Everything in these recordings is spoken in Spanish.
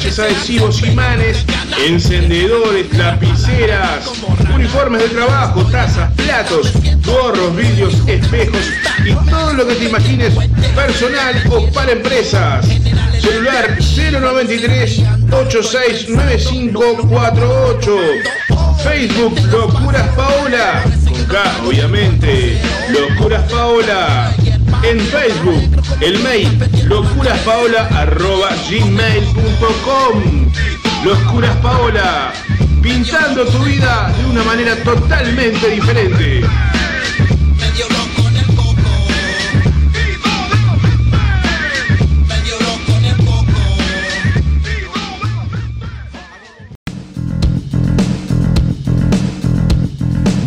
parches, adhesivos, imanes, encendedores, lapiceras, uniformes de trabajo, tazas, platos, gorros, vídeos, espejos y todo lo que te imagines personal o para empresas. Celular 093 869548. Facebook Locuras Paola. Con K, obviamente. Locuras Paola. En Facebook, el mail locuraspaola.gmail.com Locuras Paola. Pintando tu vida de una manera totalmente diferente.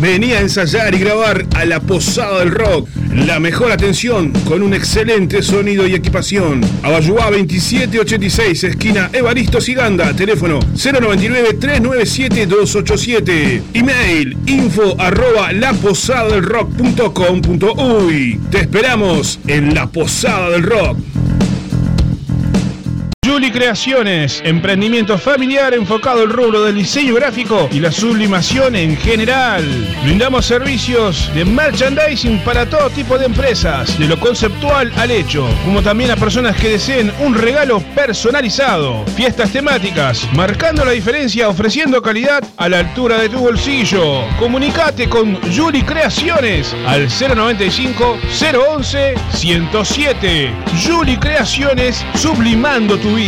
Venía a ensayar y grabar a la Posada del Rock. La mejor atención con un excelente sonido y equipación. Abayuá 2786, esquina Evaristo Siganda, teléfono 099-397-287. Email info arroba laposadadelrock.com.uy. Te esperamos en la Posada del Rock. Juli Creaciones, emprendimiento familiar enfocado al rubro del diseño gráfico y la sublimación en general. Brindamos servicios de merchandising para todo tipo de empresas, de lo conceptual al hecho, como también a personas que deseen un regalo personalizado. Fiestas temáticas, marcando la diferencia, ofreciendo calidad a la altura de tu bolsillo. Comunicate con Juli Creaciones al 095 011 107. Juli Creaciones, sublimando tu vida.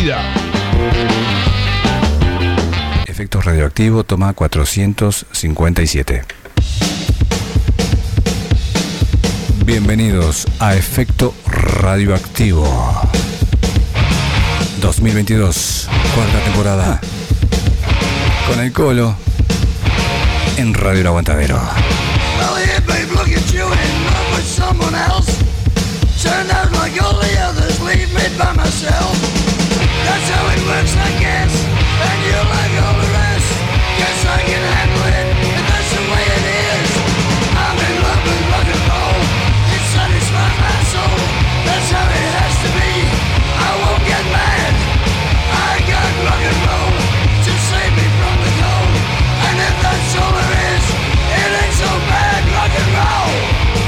Efecto radioactivo, toma 457. Bienvenidos a Efecto Radioactivo 2022, cuarta temporada. Con el colo en Radio El Aguantadero. Well, here, babe,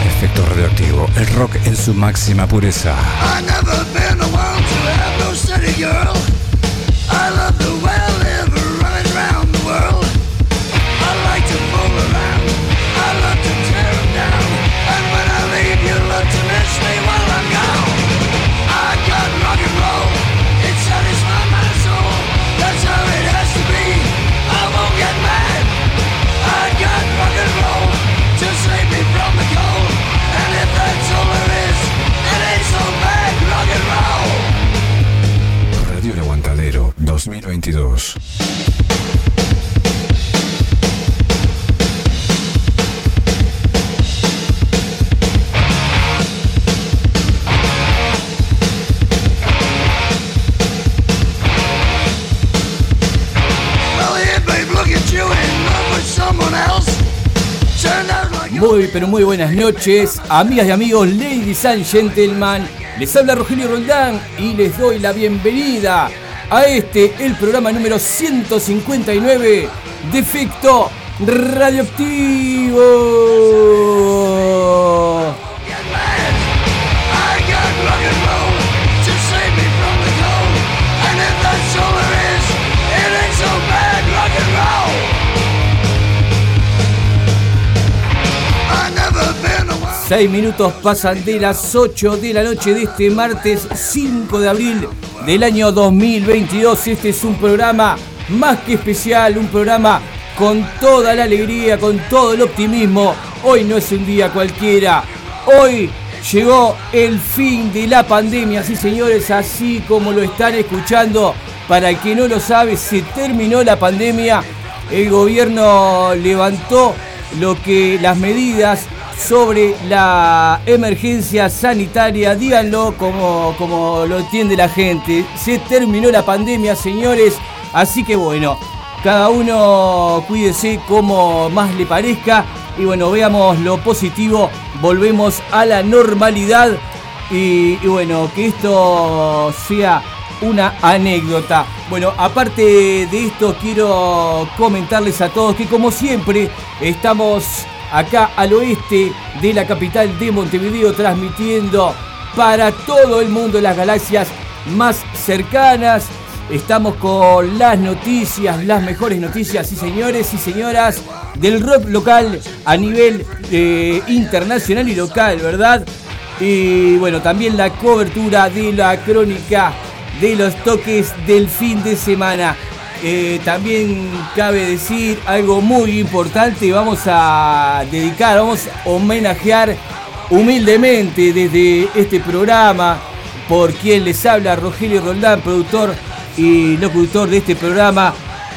Efecto radioactivo, el rock en su máxima pureza. Like Muy, pero muy buenas noches, amigas y amigos, ladies and gentlemen. Les habla Rogelio Roldán y les doy la bienvenida a este, el programa número 159 de Efecto Radioactivo. get mad. I got rock and roll to save me from the cold. And if that's all there is, it ain't so bad. Rock and roll. I never been a wild. 6 minutos pasan de las 8 de la noche de este martes 5 de abril del año 2022. Este es un programa más que especial, un programa con toda la alegría, con todo el optimismo. Hoy no es un día cualquiera. Hoy llegó el fin de la pandemia, sí señores, así como lo están escuchando. Para el que no lo sabe, se terminó la pandemia. El gobierno levantó lo que las medidas sobre la emergencia sanitaria, díganlo como, como lo entiende la gente. Se terminó la pandemia, señores, así que bueno, cada uno cuídese como más le parezca y bueno, veamos lo positivo, volvemos a la normalidad y, bueno, que esto sea una anécdota. Bueno, aparte de esto, quiero comentarles a todos que como siempre estamos acá al oeste de la capital de Montevideo transmitiendo para todo el mundo las galaxias más cercanas. Estamos con las noticias, las mejores noticias, y señores y señoras, del rock local a nivel eh, internacional y local, ¿verdad? Y bueno, también la cobertura de la crónica de los toques del fin de semana. Eh, también cabe decir algo muy importante, vamos a dedicar, vamos a homenajear humildemente desde este programa por quien les habla Rogelio Roldán, productor y locutor de este programa.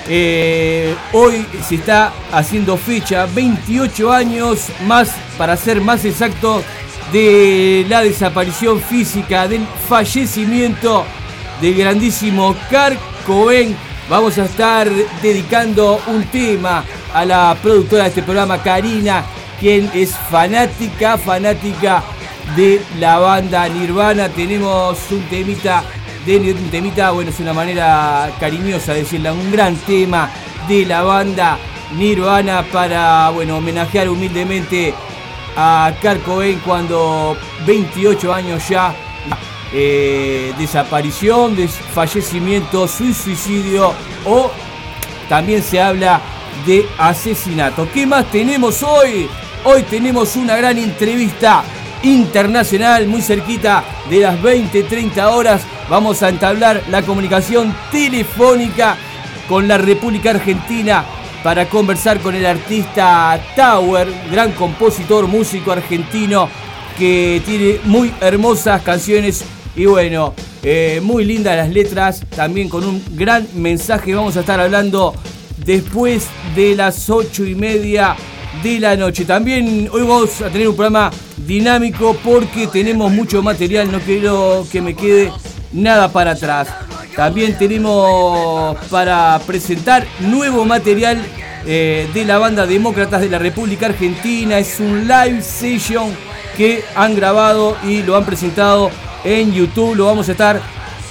Eh, hoy se está haciendo fecha, 28 años más, para ser más exacto, de la desaparición física, del fallecimiento del grandísimo Carl Cohen. Vamos a estar dedicando un tema a la productora de este programa, Karina, quien es fanática, fanática de la banda Nirvana. Tenemos un temita, de, un temita, bueno, es una manera cariñosa de decirla, un gran tema de la banda Nirvana para, bueno, homenajear humildemente a Kurt cuando 28 años ya eh, desaparición, fallecimiento, suicidio o también se habla de asesinato. ¿Qué más tenemos hoy? Hoy tenemos una gran entrevista internacional muy cerquita de las 20-30 horas. Vamos a entablar la comunicación telefónica con la República Argentina para conversar con el artista Tower, gran compositor, músico argentino que tiene muy hermosas canciones y bueno, eh, muy lindas las letras, también con un gran mensaje. Vamos a estar hablando después de las ocho y media de la noche. También hoy vamos a tener un programa dinámico porque tenemos mucho material, no quiero que me quede nada para atrás. También tenemos para presentar nuevo material eh, de la banda Demócratas de la República Argentina. Es un live session que han grabado y lo han presentado en YouTube. Lo vamos a estar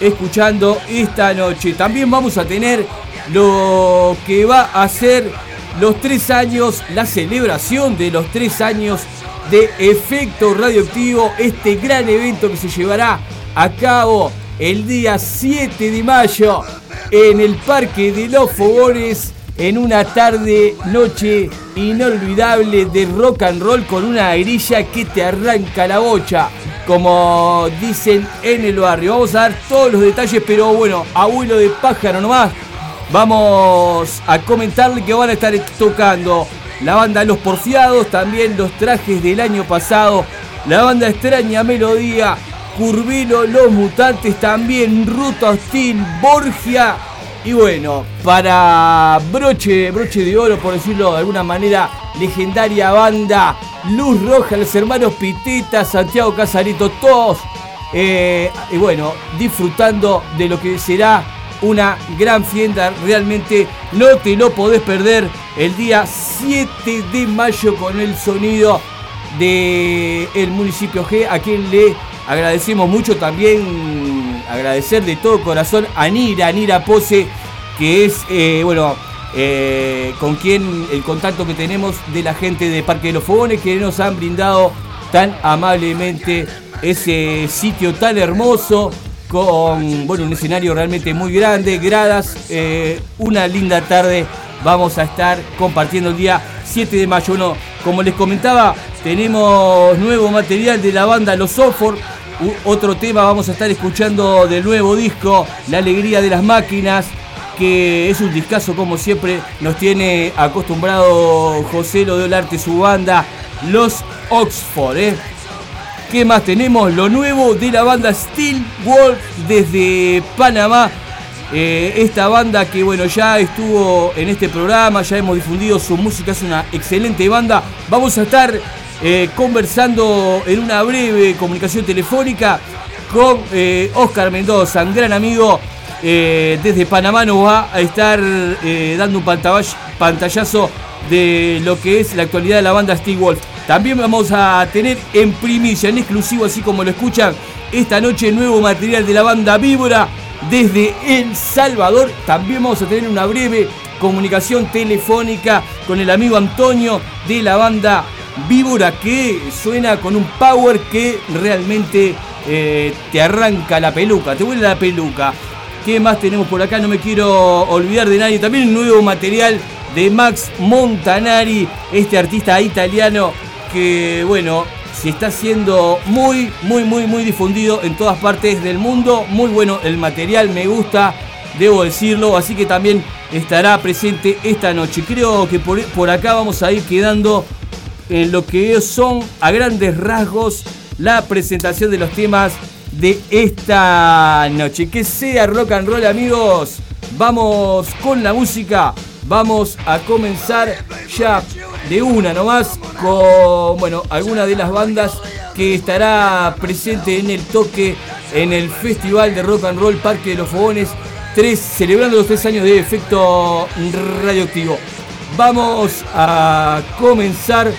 escuchando esta noche. También vamos a tener lo que va a ser los tres años, la celebración de los tres años de Efecto Radioactivo, este gran evento que se llevará a cabo el día 7 de mayo en el Parque de los Fogones en una tarde, noche inolvidable de rock and roll con una grilla que te arranca la bocha, como dicen en el barrio. Vamos a dar todos los detalles, pero bueno, abuelo de pájaro nomás. Vamos a comentarle que van a estar tocando la banda Los Porfiados, también los trajes del año pasado, la banda Extraña Melodía, Curvilo, Los Mutantes, también Ruta Hostil, Borgia. Y bueno, para broche, broche de oro, por decirlo de alguna manera, legendaria banda Luz Roja, los hermanos Piteta, Santiago Casarito, todos. Eh, y bueno, disfrutando de lo que será una gran fiesta. Realmente no te lo podés perder el día 7 de mayo con el sonido del el municipio G, a quien le Agradecemos mucho también, agradecer de todo corazón a Nira, Nira Pose, que es, eh, bueno, eh, con quien el contacto que tenemos de la gente de Parque de los Fogones, que nos han brindado tan amablemente ese sitio tan hermoso, con bueno, un escenario realmente muy grande, gradas, eh, una linda tarde. Vamos a estar compartiendo el día 7 de mayo. como les comentaba, tenemos nuevo material de la banda Los Software. Otro tema vamos a estar escuchando del nuevo disco, La Alegría de las Máquinas, que es un discazo como siempre nos tiene acostumbrado José Lo Arte, su banda, Los Oxford. ¿eh? ¿Qué más tenemos? Lo nuevo de la banda Steel Wolf desde Panamá. Eh, esta banda que bueno ya estuvo en este programa, ya hemos difundido su música, es una excelente banda. Vamos a estar eh, conversando en una breve comunicación telefónica con eh, Oscar Mendoza, un gran amigo eh, desde Panamá, nos va a estar dando un pantallazo de lo que es la actualidad de la banda Steve Wolf. También vamos a tener en primicia, en exclusivo, así como lo escuchan, esta noche nuevo material de la banda Víbora desde El Salvador. También vamos a tener una breve comunicación telefónica con el amigo Antonio de la banda Víbora que suena con un power que realmente eh, te arranca la peluca, te vuelve la peluca. ¿Qué más tenemos por acá? No me quiero olvidar de nadie. También un nuevo material de Max Montanari, este artista italiano que, bueno, se está haciendo muy, muy, muy, muy difundido en todas partes del mundo. Muy bueno el material, me gusta, debo decirlo. Así que también estará presente esta noche. Creo que por, por acá vamos a ir quedando en lo que son a grandes rasgos la presentación de los temas de esta noche. Que sea rock and roll amigos. Vamos con la música. Vamos a comenzar ya de una nomás con bueno, alguna de las bandas que estará presente en el toque en el Festival de Rock and Roll Parque de los Fogones 3, celebrando los tres años de efecto radioactivo. Vamos a comenzar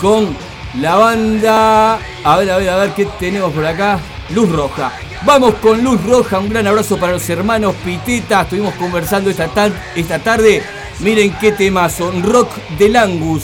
con la banda. A ver, a ver, a ver qué tenemos por acá. Luz Roja. Vamos con Luz Roja. Un gran abrazo para los hermanos Piteta. Estuvimos conversando esta, esta tarde. Miren qué son Rock del Angus.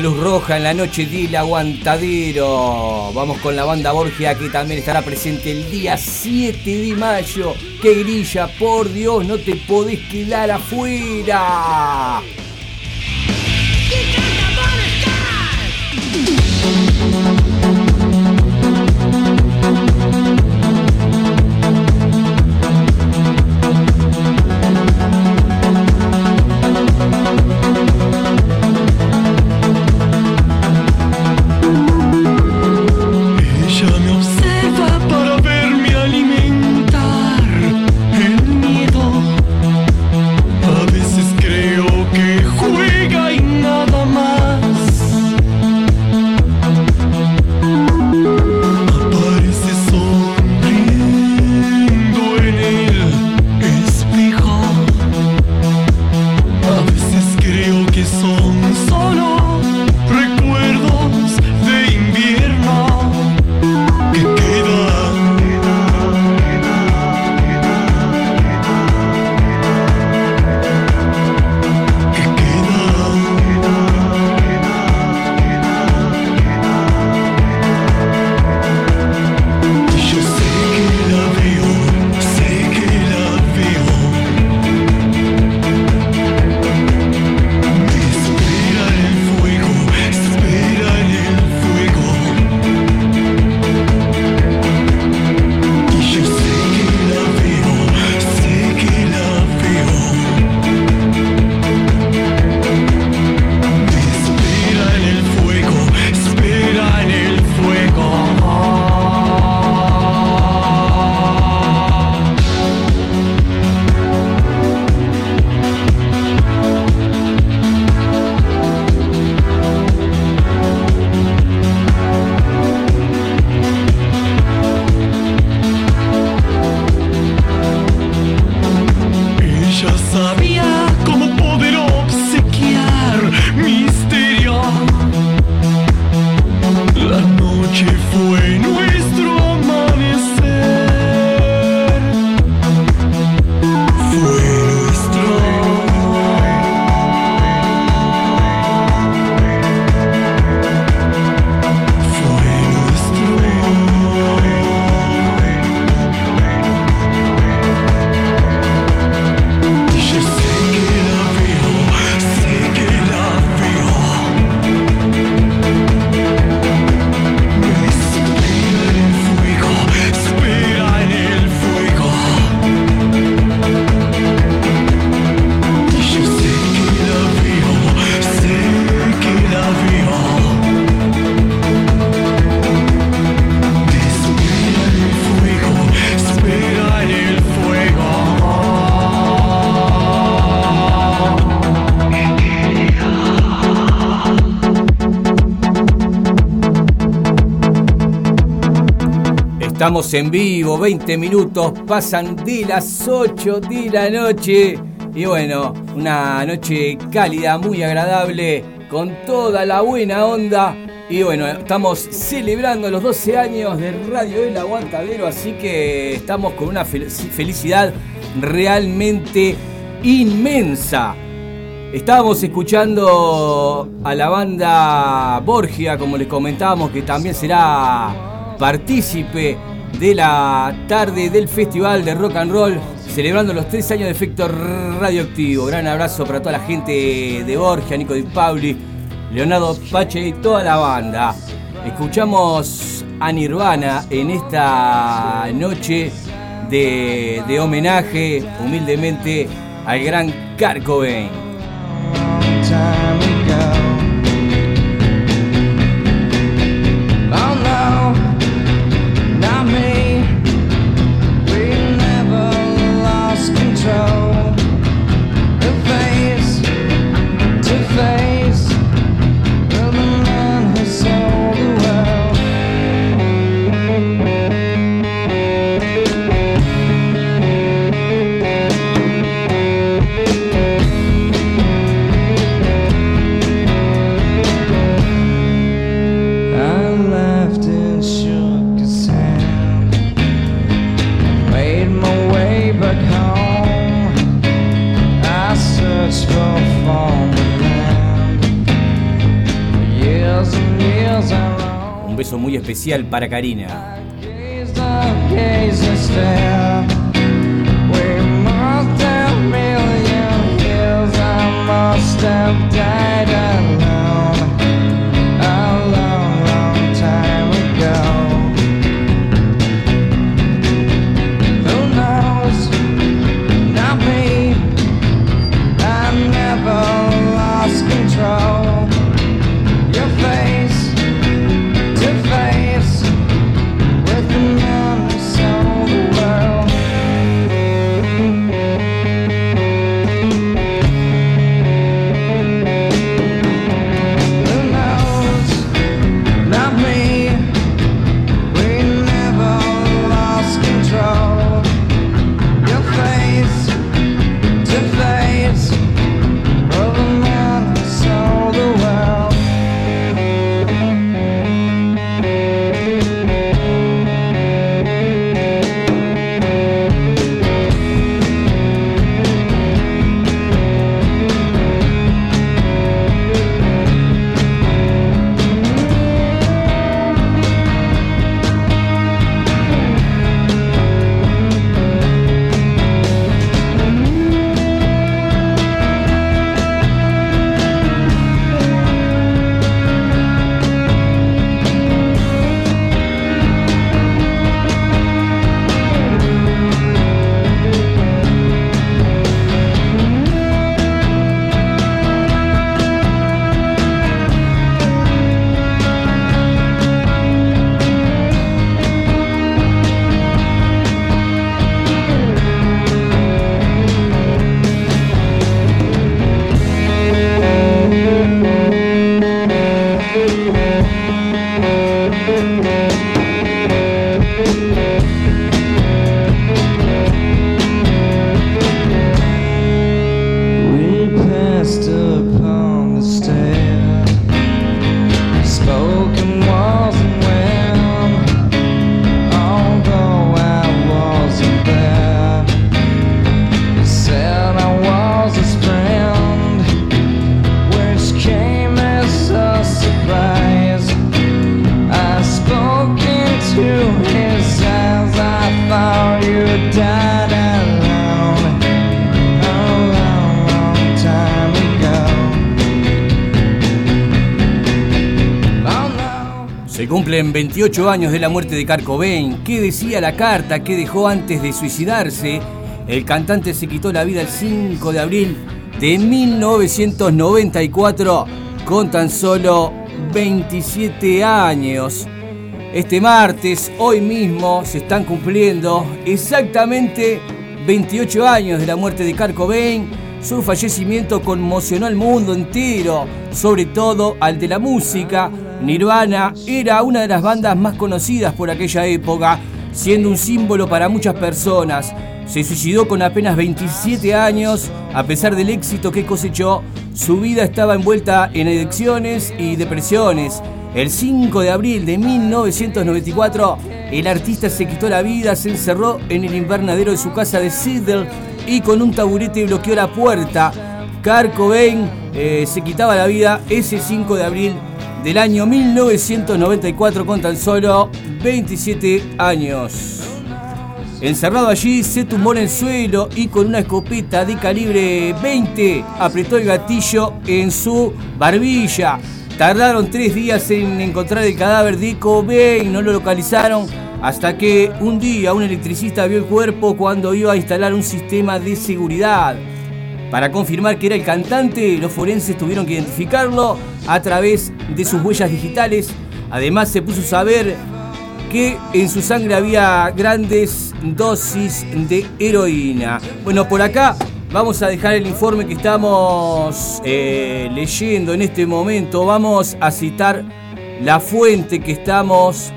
Luz roja en la noche del aguantadero. Vamos con la banda Borgia que también estará presente el día 7 de mayo. ¡Qué grilla! Por Dios, no te podés quedar afuera. Estamos en vivo, 20 minutos, pasan de las 8 de la noche. Y bueno, una noche cálida, muy agradable, con toda la buena onda. Y bueno, estamos celebrando los 12 años de Radio El Aguantadero, así que estamos con una felicidad realmente inmensa. Estábamos escuchando a la banda Borgia, como les comentábamos, que también será partícipe de la tarde del Festival de Rock and Roll, celebrando los tres años de efecto radioactivo. Gran abrazo para toda la gente de Borgia, Nico Di Pauli, Leonardo Pache y toda la banda. Escuchamos a Nirvana en esta noche de, homenaje humildemente al gran Kurt muy especial para Karina. 28 años de la muerte de Kurt. ¿Qué decía la carta que dejó antes de suicidarse? El cantante se quitó la vida el 5 de abril de 1994 con tan solo 27 años. Este martes, hoy mismo, se están cumpliendo exactamente 28 años de la muerte de Kurt. Su fallecimiento conmocionó al mundo entero, sobre todo al de la música. Nirvana era una de las bandas más conocidas por aquella época, siendo un símbolo para muchas personas. Se suicidó con apenas 27 años, a pesar del éxito que cosechó, su vida estaba envuelta en adicciones y depresiones. El 5 de abril de 1994, el artista se quitó la vida, se encerró en el invernadero de su casa de Seattle y con un taburete bloqueó la puerta. Kurt Cobain eh, se quitaba la vida ese 5 de abril del año 1994 con tan solo 27 años. Encerrado allí, se tumbó en el suelo y con una escopeta de calibre 20 apretó el gatillo en su barbilla. Tardaron tres días en encontrar el cadáver de Cobain, no lo localizaron hasta que un día un electricista vio el cuerpo cuando iba a instalar un sistema de seguridad. Para confirmar que era el cantante, los forenses tuvieron que identificarlo a través de sus huellas digitales. Además se puso a saber que en su sangre había grandes dosis de heroína. Bueno, por acá vamos a dejar el informe que estamos eh, leyendo en este momento. Vamos a citar la fuente que estamos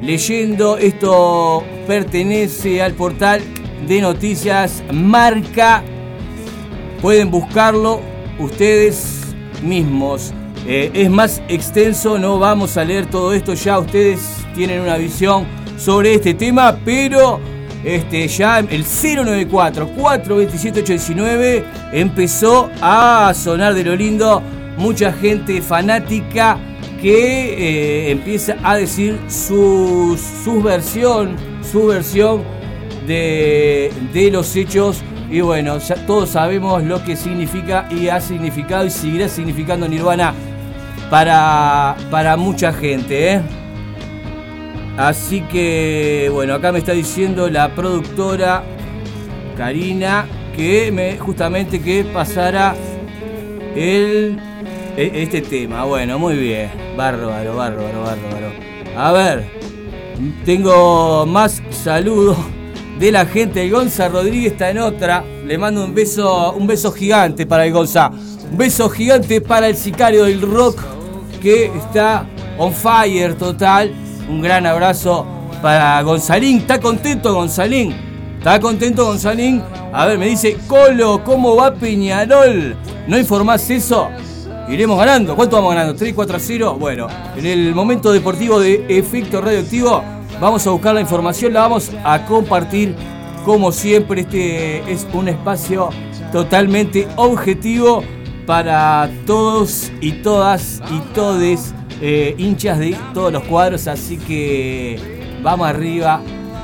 leyendo. Esto pertenece al portal de noticias Marca. Pueden buscarlo ustedes mismos. Eh, es más extenso, no vamos a leer todo esto, ya ustedes tienen una visión sobre este tema, pero este, ya el 094 427 819 empezó a sonar de lo lindo. Mucha gente fanática que eh, empieza a decir su, su versión, su versión de, de los hechos. Y bueno, ya todos sabemos lo que significa y ha significado y seguirá significando Nirvana para, para mucha gente. ¿eh? Así que, bueno, acá me está diciendo la productora Karina que me justamente que pasara el e, este tema. Bueno, muy bien. Bárbaro, bárbaro, bárbaro. A ver, tengo más saludos de la gente. El Gonza Rodríguez está en otra. Le mando un beso, un beso gigante para el Gonza. Un beso gigante para el sicario del rock que está on fire total un gran abrazo para Gonzalín. ¿Está contento Gonzalín? ¿Está contento Gonzalín? A ver, me dice, Colo, ¿cómo va Peñarol? ¿No informás eso? Iremos ganando. ¿Cuánto vamos ganando? ¿3, 4 a 0? Bueno, en el momento deportivo de efecto radioactivo vamos a buscar la información, la vamos a compartir. Como siempre, este es un espacio totalmente objetivo para todos y todas y todes eh, hinchas de todos los cuadros, así que vamos arriba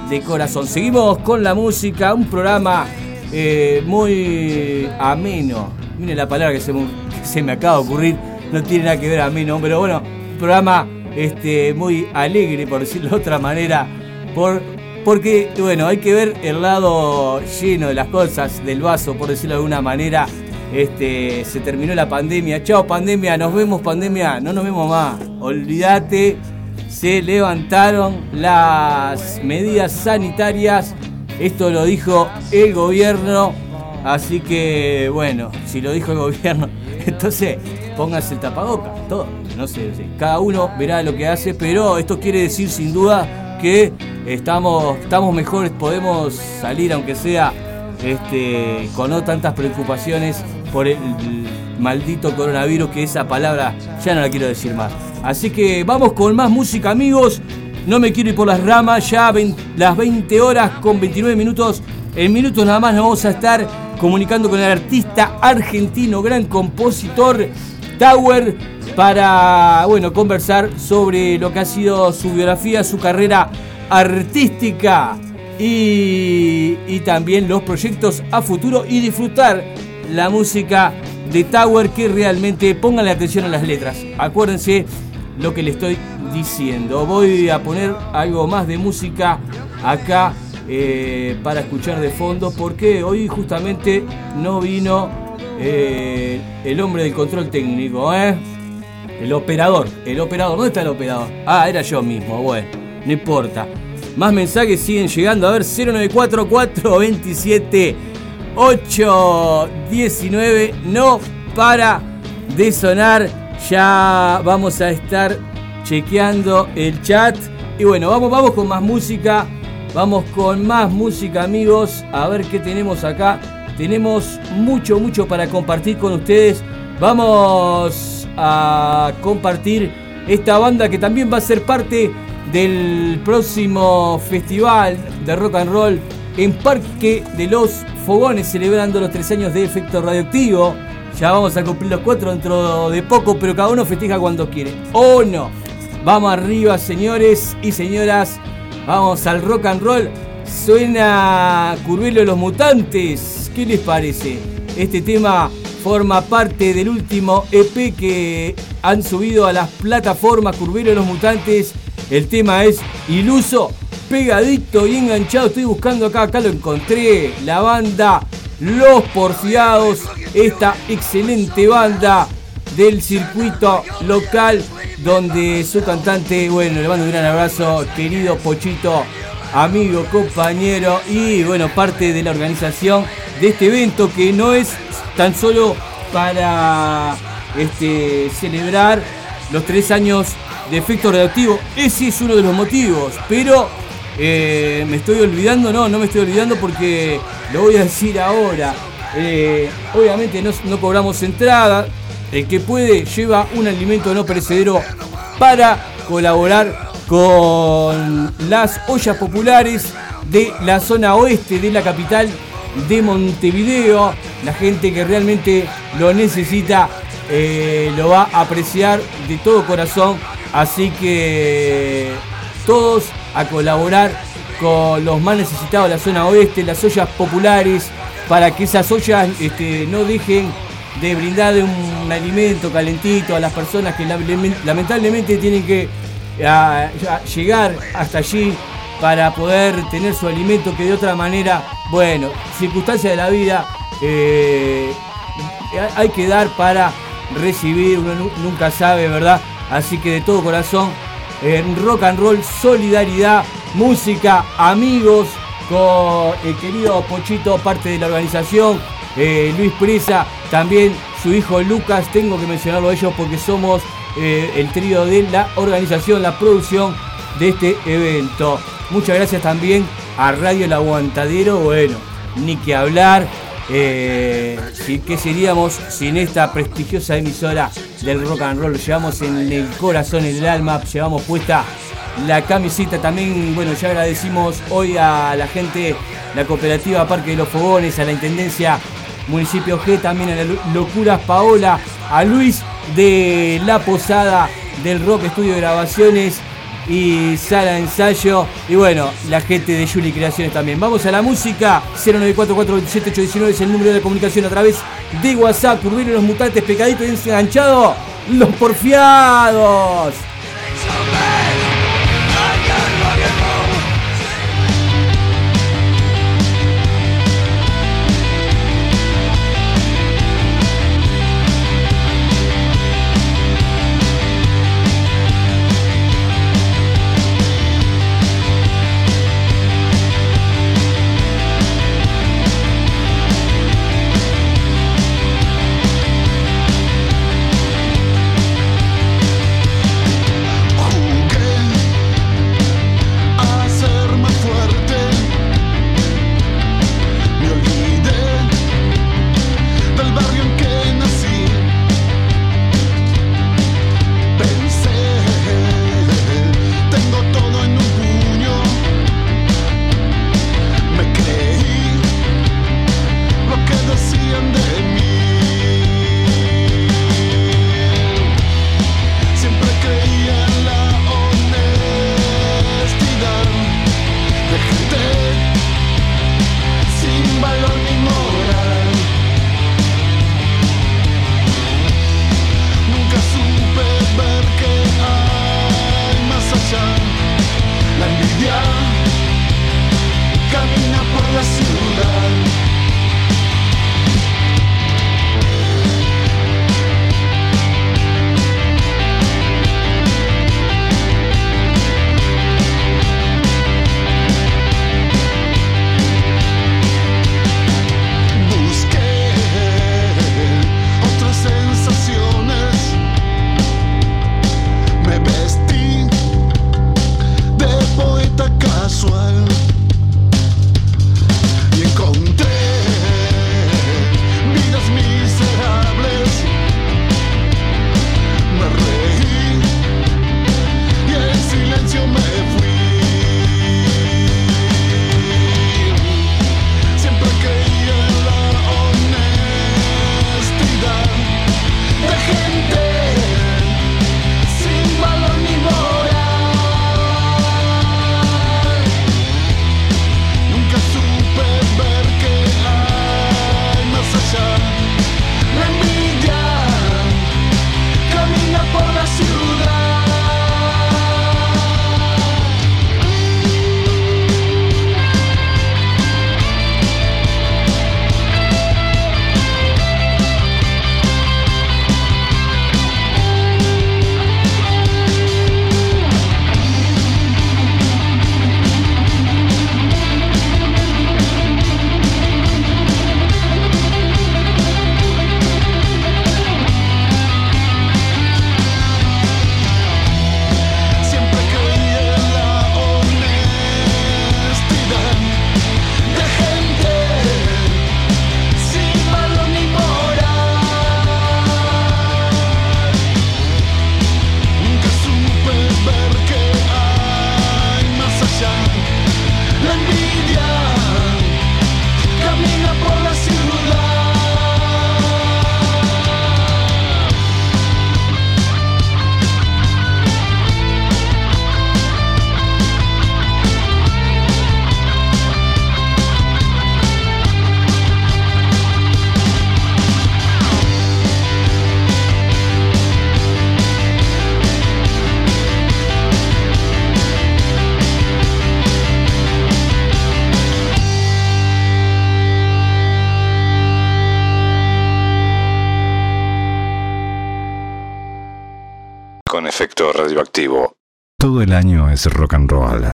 de corazón. Seguimos con la música, un programa eh, muy ameno. Miren la palabra que se, me acaba de ocurrir, no tiene nada que ver ameno, pero bueno, programa este, muy alegre, por decirlo de otra manera, por, porque bueno, hay que ver el lado lleno de las cosas, del vaso, por decirlo de alguna manera. Este, se terminó la pandemia. Chao pandemia, nos vemos pandemia, no nos vemos más. Olvídate, se levantaron las medidas sanitarias. Esto lo dijo el gobierno. Así que, bueno, si lo dijo el gobierno, entonces póngase el tapaboca, todo. No sé, cada uno verá lo que hace, pero esto quiere decir sin duda que estamos, estamos mejores, podemos salir aunque sea este, con no tantas preocupaciones por el maldito coronavirus, que esa palabra ya no la quiero decir más. Así que vamos con más música, amigos. No me quiero ir por las ramas, ya las 20 horas con 29 minutos. En minutos nada más nos vamos a estar comunicando con el artista argentino, gran compositor Tower, para bueno, conversar sobre lo que ha sido su biografía, su carrera artística y, también los proyectos a futuro y disfrutar la música de Tower que realmente pongan la atención a las letras. Acuérdense lo que le estoy diciendo. Voy a poner algo más de música acá eh, para escuchar de fondo porque hoy justamente no vino eh, el hombre del control técnico, ¿eh? El operador, el operador, ¿dónde está el operador? Ah, era yo mismo, bueno, no importa. Más mensajes siguen llegando, a ver, 094427 819 no para de sonar. Ya vamos a estar chequeando el chat. Y bueno, vamos, vamos con más música. Vamos con más música, amigos. A ver qué tenemos acá. Tenemos mucho, mucho para compartir con ustedes. Vamos a compartir esta banda que también va a ser parte del próximo festival de rock and roll en Parque de los Fogones, celebrando los tres años de efecto radioactivo. Ya vamos a cumplir los cuatro dentro de poco, pero cada uno festeja cuando quiere. ¿O no? Vamos arriba, señores y señoras. Vamos al rock and roll. Suena Curvelo de los Mutantes. ¿Qué les parece? Este tema forma parte del último EP que han subido a las plataformas Curvero los Mutantes. El tema es Iluso, pegadito y enganchado. Estoy buscando acá, acá lo encontré. La banda Los Porfiados, esta excelente banda del circuito local donde su cantante, bueno, le mando un gran abrazo, querido Pochito, amigo, compañero y bueno, parte de la organización de este evento que no es tan solo para este, celebrar los tres años de efecto radioactivo. Ese es uno de los motivos, pero eh, me estoy olvidando, no, no me estoy olvidando porque lo voy a decir ahora. Eh, obviamente no, no cobramos entrada, el que puede lleva un alimento no perecedero para colaborar con las ollas populares de la zona oeste de la capital de Montevideo. La gente que realmente lo necesita eh, lo va a apreciar de todo corazón. Así que todos a colaborar con los más necesitados de la zona oeste, las ollas populares, para que esas ollas este, no dejen de brindar un alimento calentito a las personas que lamentablemente tienen que llegar hasta allí para poder tener su alimento que de otra manera, bueno, circunstancias de la vida, eh, hay que dar para recibir, uno nunca sabe, ¿verdad? Así que de todo corazón, en rock and roll, solidaridad, música, amigos, con el querido Pochito, parte de la organización, eh, Luis Presa, también su hijo Lucas, tengo que mencionarlo a ellos porque somos eh, el trío de la organización, la producción de este evento. Muchas gracias también a Radio El Aguantadero. Bueno, ni que hablar. Eh, ¿Qué seríamos sin esta prestigiosa emisora del rock and roll? Llevamos en el corazón, en el alma, llevamos puesta la camiseta. También, bueno, ya agradecimos hoy a la gente, la cooperativa Parque de los Fogones, a la Intendencia Municipio G, también a la Locuras Paola, a Luis de La Posada del Rock Estudio de Grabaciones y sala ensayo. Y bueno, la gente de Juli Creaciones también. Vamos a la música. 094427819 es el número de comunicación a través de WhatsApp. Curvino los mutantes, pecaditos y enganchado. Los porfiados. Es rock and roll.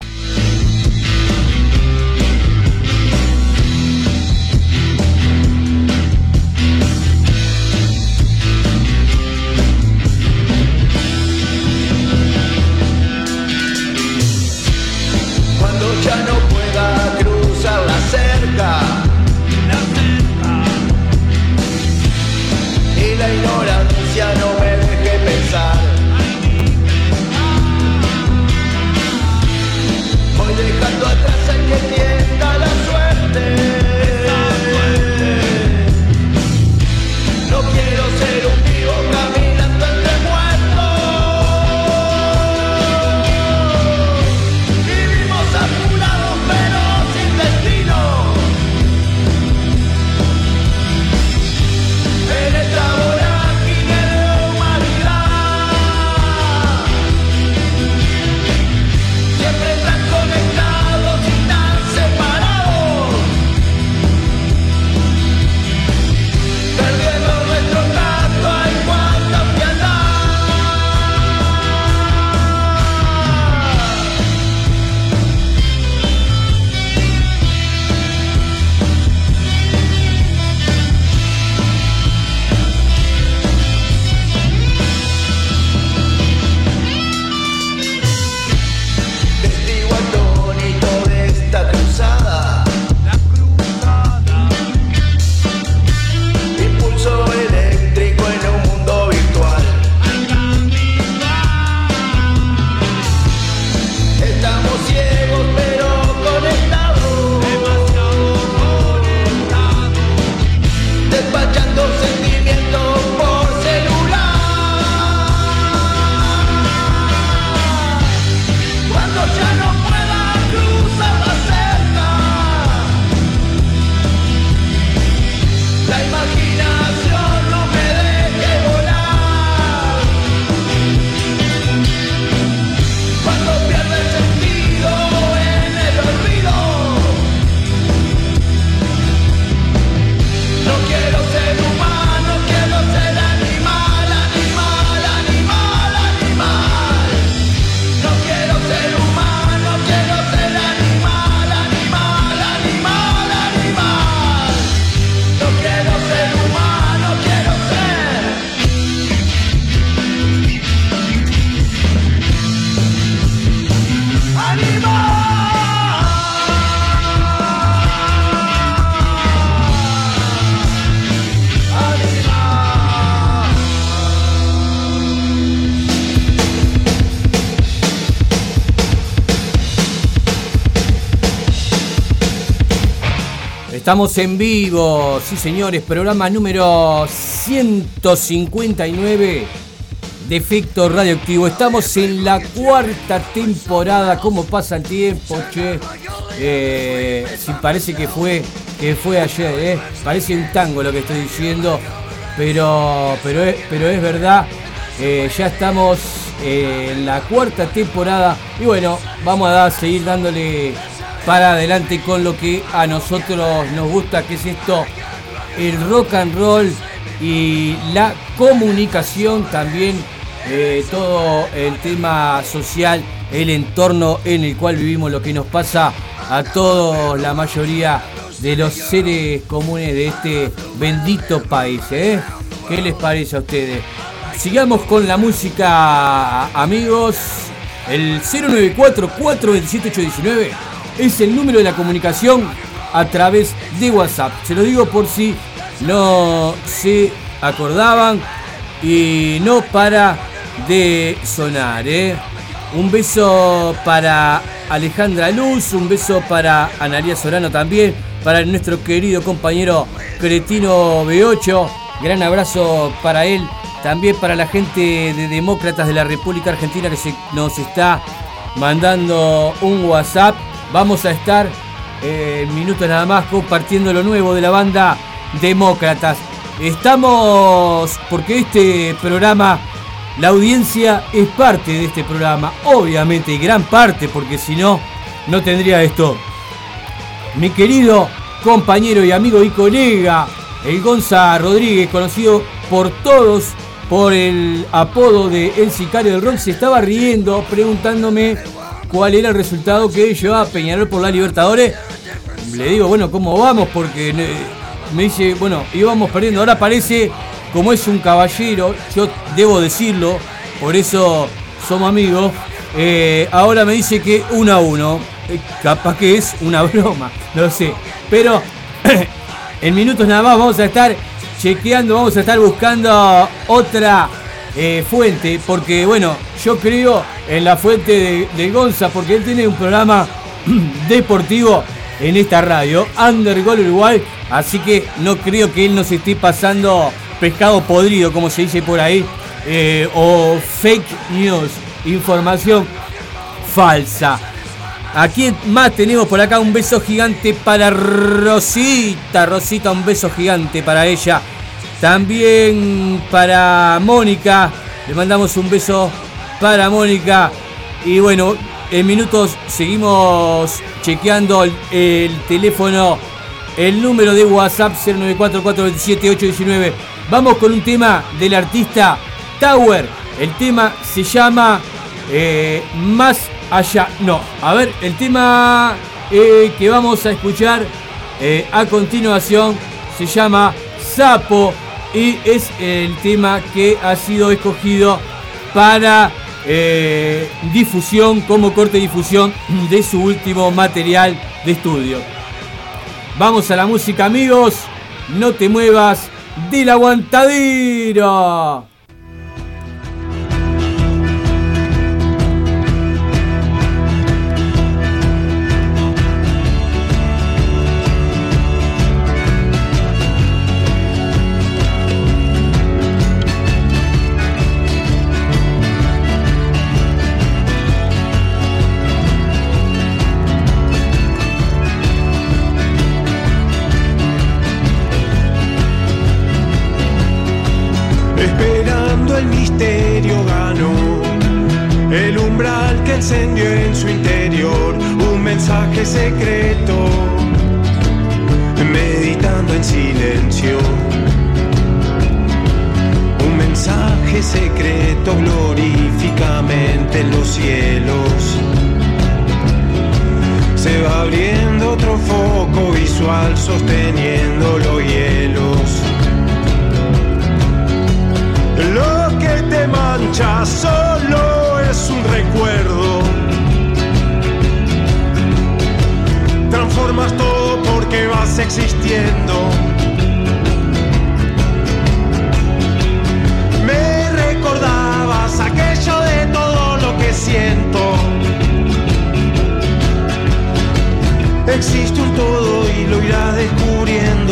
Estamos en vivo, sí señores, programa número 159 de Efecto Radioactivo. Estamos en la cuarta temporada, ¿cómo pasa el tiempo, che? Eh, parece que fue, que fue ayer, ¿eh? Parece un tango lo que estoy diciendo, pero, pero, es, pero es verdad, eh, ya estamos en la cuarta temporada y bueno, vamos a seguir dándole para adelante con lo que a nosotros nos gusta, que es esto, el rock and roll y la comunicación también, eh, todo el tema social, el entorno en el cual vivimos, lo que nos pasa a todos, la mayoría de los seres comunes de este bendito país. ¿eh? ¿Qué les parece a ustedes? Sigamos con la música, amigos. El 094 427 819 es el número de la comunicación a través de WhatsApp. Se lo digo por si no se acordaban y no para de sonar. ¿eh? Un beso para Alejandra Luz, un beso para Analia Solano también, para nuestro querido compañero Cretino B8. Gran abrazo para él, también para la gente de Demócratas de la República Argentina que se, nos está mandando un WhatsApp vamos a estar eh, minutos nada más compartiendo lo nuevo de la banda Demócratas. Estamos, porque este programa, la audiencia es parte de este programa, obviamente, y gran parte, porque si no, no tendría esto. Mi querido compañero y amigo y colega, el Gonza Rodríguez, conocido por todos por el apodo de El Sicario del Rock, se estaba riendo preguntándome cuál era el resultado que llevaba Peñarol por la Libertadores. Le digo, bueno, ¿cómo vamos? Porque me dice, bueno, íbamos perdiendo. Ahora parece, como es un caballero, yo debo decirlo, por eso somos amigos. Eh, ahora me dice que uno a uno. Eh, capaz que es una broma, no sé. Pero en minutos nada más vamos a estar chequeando, vamos a estar buscando otra eh, fuente, porque bueno, yo creo en la fuente de, Gonza, porque él tiene un programa deportivo en esta radio, Undergol Uruguay, así que no creo que él nos esté pasando pescado podrido, como se dice por ahí, eh, o fake news, información falsa. Aquí más tenemos por acá un beso gigante para Rosita. Rosita, un beso gigante para ella. También para Mónica. Le mandamos un beso para Mónica. Y bueno, en minutos seguimos chequeando el, teléfono, el número de WhatsApp 094427 Vamos con un tema del artista Tower. El tema se llama eh, Más allá. No, a ver, el tema eh, que vamos a escuchar eh, a continuación se llama Sapo y es el tema que ha sido escogido para eh, difusión, como corte de difusión de su último material de estudio. Vamos a la música amigos, no te muevas del aguantadero. Secreto glorificamente en los cielos. Se va abriendo otro foco visual sosteniendo los hielos. Lo que te mancha solo es un recuerdo. Transformas todo porque vas existiendo. Siento. Existe un todo y lo irás descubriendo.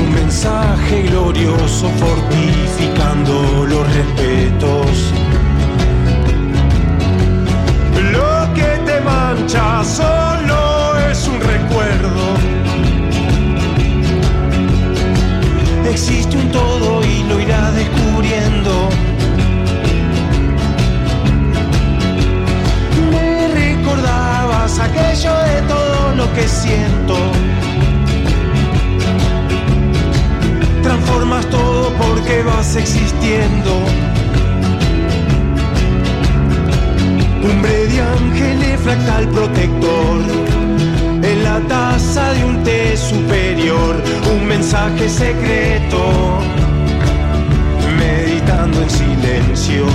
Un mensaje glorioso fortificando los respetos. Lo que te mancha solo es un recuerdo. Existe un todo y lo irá descubriendo. aquello de todo que siento. Transformas todo porque vas existiendo. Cumbre de ángeles, fractal protector. En la taza de un té superior, un mensaje secreto. Meditando en silencio.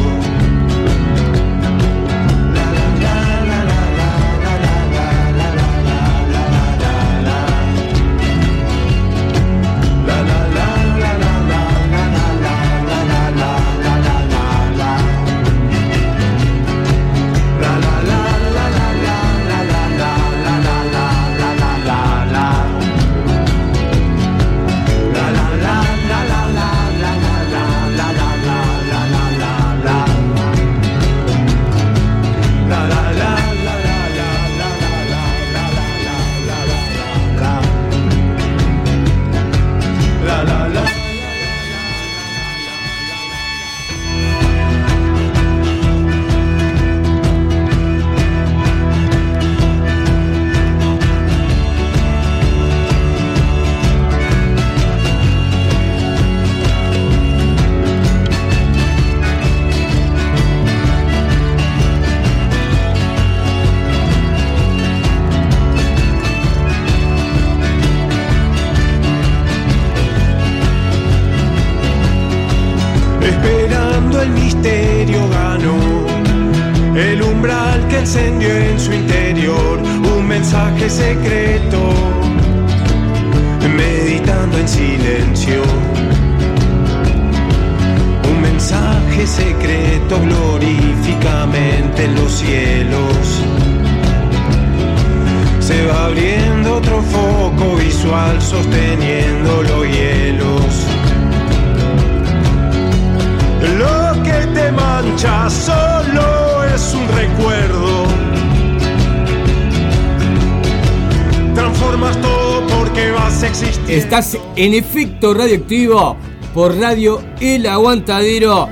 En efecto radioactivo por Radio El Aguantadero.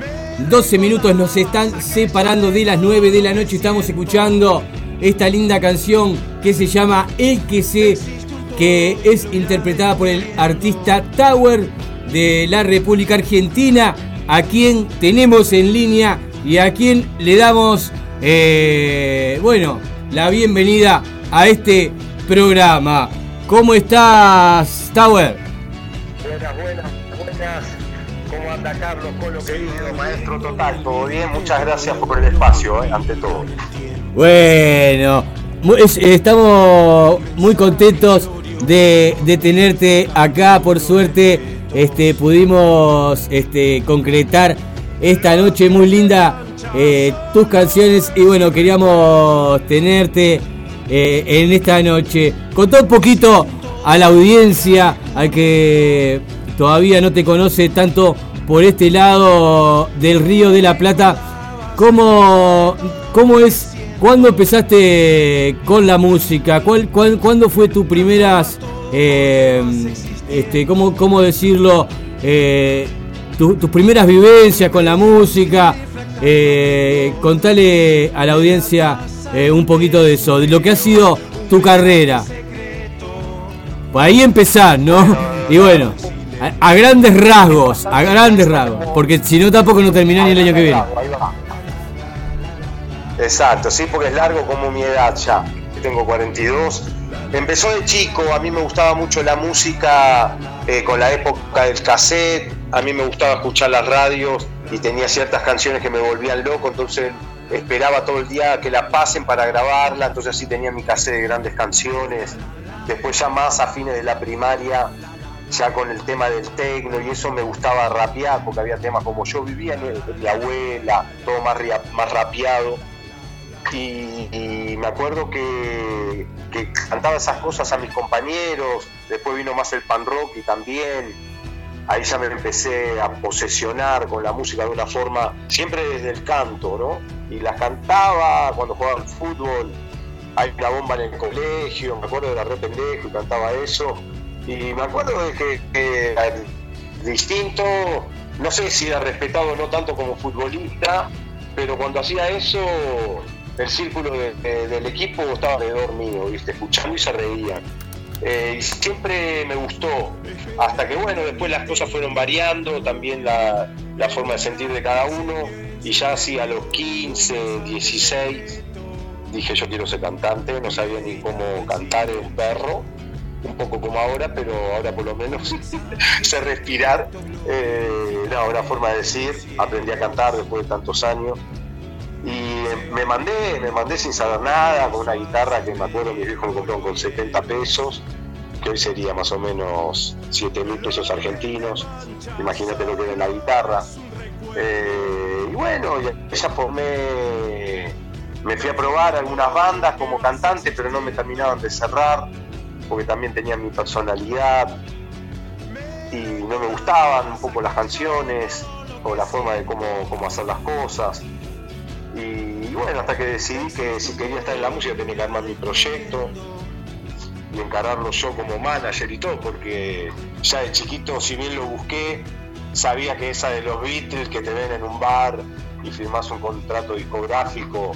12 minutos nos están separando de las 9 de la noche. Estamos escuchando esta linda canción que se llama El que que es interpretada por el artista Tower de la República Argentina, a quien tenemos en línea y a quien le damos, eh, bueno, la bienvenida a este programa. ¿Cómo estás, Tower? ¿Cómo anda Carlos Colo querido? Maestro total, todo bien. Muchas gracias por el espacio, eh, ante todo. Bueno, estamos muy contentos de, de tenerte acá. Por suerte, este, pudimos este, concretar esta noche muy linda eh, tus canciones y bueno, queríamos tenerte eh, en esta noche. Contá un poquito a la audiencia, al que todavía no te conoce tanto por este lado del Río de la Plata, ¿cómo, cómo es, cuándo empezaste con la música? ¿Cuál, cuál- ¿Cuándo fue tu primeras, eh, este, cómo, cómo decirlo, eh, tu- tus primeras vivencias con la música? Eh, contale a la audiencia eh, un poquito de eso, de lo que ha sido tu carrera. Por ahí empezar, ¿no? Y bueno, a, grandes rasgos, a grandes rasgos, porque si no tampoco no terminás ni el año que viene. Exacto, sí, porque es largo como mi edad ya. Yo tengo 42. Empezó de chico, a mí me gustaba mucho la música eh, con la época del cassette, a mí me gustaba escuchar las radios y tenía ciertas canciones que me volvían loco, entonces esperaba todo el día que la pasen para grabarla, entonces así tenía mi cassette de grandes canciones. Después ya más a fines de la primaria, ya con el tema del tecno y eso me gustaba rapear, porque había temas como yo vivía, ¿no? mi abuela, todo más, más rapeado. Y, me acuerdo que, cantaba esas cosas a mis compañeros, después vino más el pan rock y también ahí ya me empecé a posesionar con la música de una forma, siempre desde el canto, ¿no? Y las cantaba cuando jugaba al fútbol, hay una bomba en el colegio, me acuerdo de la re pendejo y cantaba eso. Y me acuerdo de que, que era distinto, no sé si era respetado no tanto como futbolista, pero cuando hacía eso, el círculo de- de- del equipo estaba alrededor mío, ¿viste? escuchando y se reían. Eh, y siempre me gustó, hasta que bueno, después las cosas fueron variando, también la, forma de sentir de cada uno, y ya así a los 15, 16, dije yo quiero ser cantante, no sabía ni cómo cantar un perro, un poco como ahora, pero ahora por lo menos sé respirar. Eh, no, una forma de decir, aprendí a cantar después de tantos años. Y me mandé, me mandé sin saber nada, con una guitarra que me acuerdo mi viejo me compró con 70 pesos, que hoy sería más o menos 7 mil pesos argentinos. Imagínate lo que era la guitarra. Eh, y bueno, ya, ya formé, me fui a probar algunas bandas como cantante, pero no me terminaban de cerrar, porque también tenía mi personalidad y no me gustaban un poco las canciones o la forma de cómo, cómo hacer las cosas. Y bueno, hasta que decidí que si quería estar en la música tenía que armar mi proyecto y encararlo yo como manager y todo, porque ya de chiquito, si bien lo busqué, sabía que esa de los Beatles que te ven en un bar y firmás un contrato discográfico,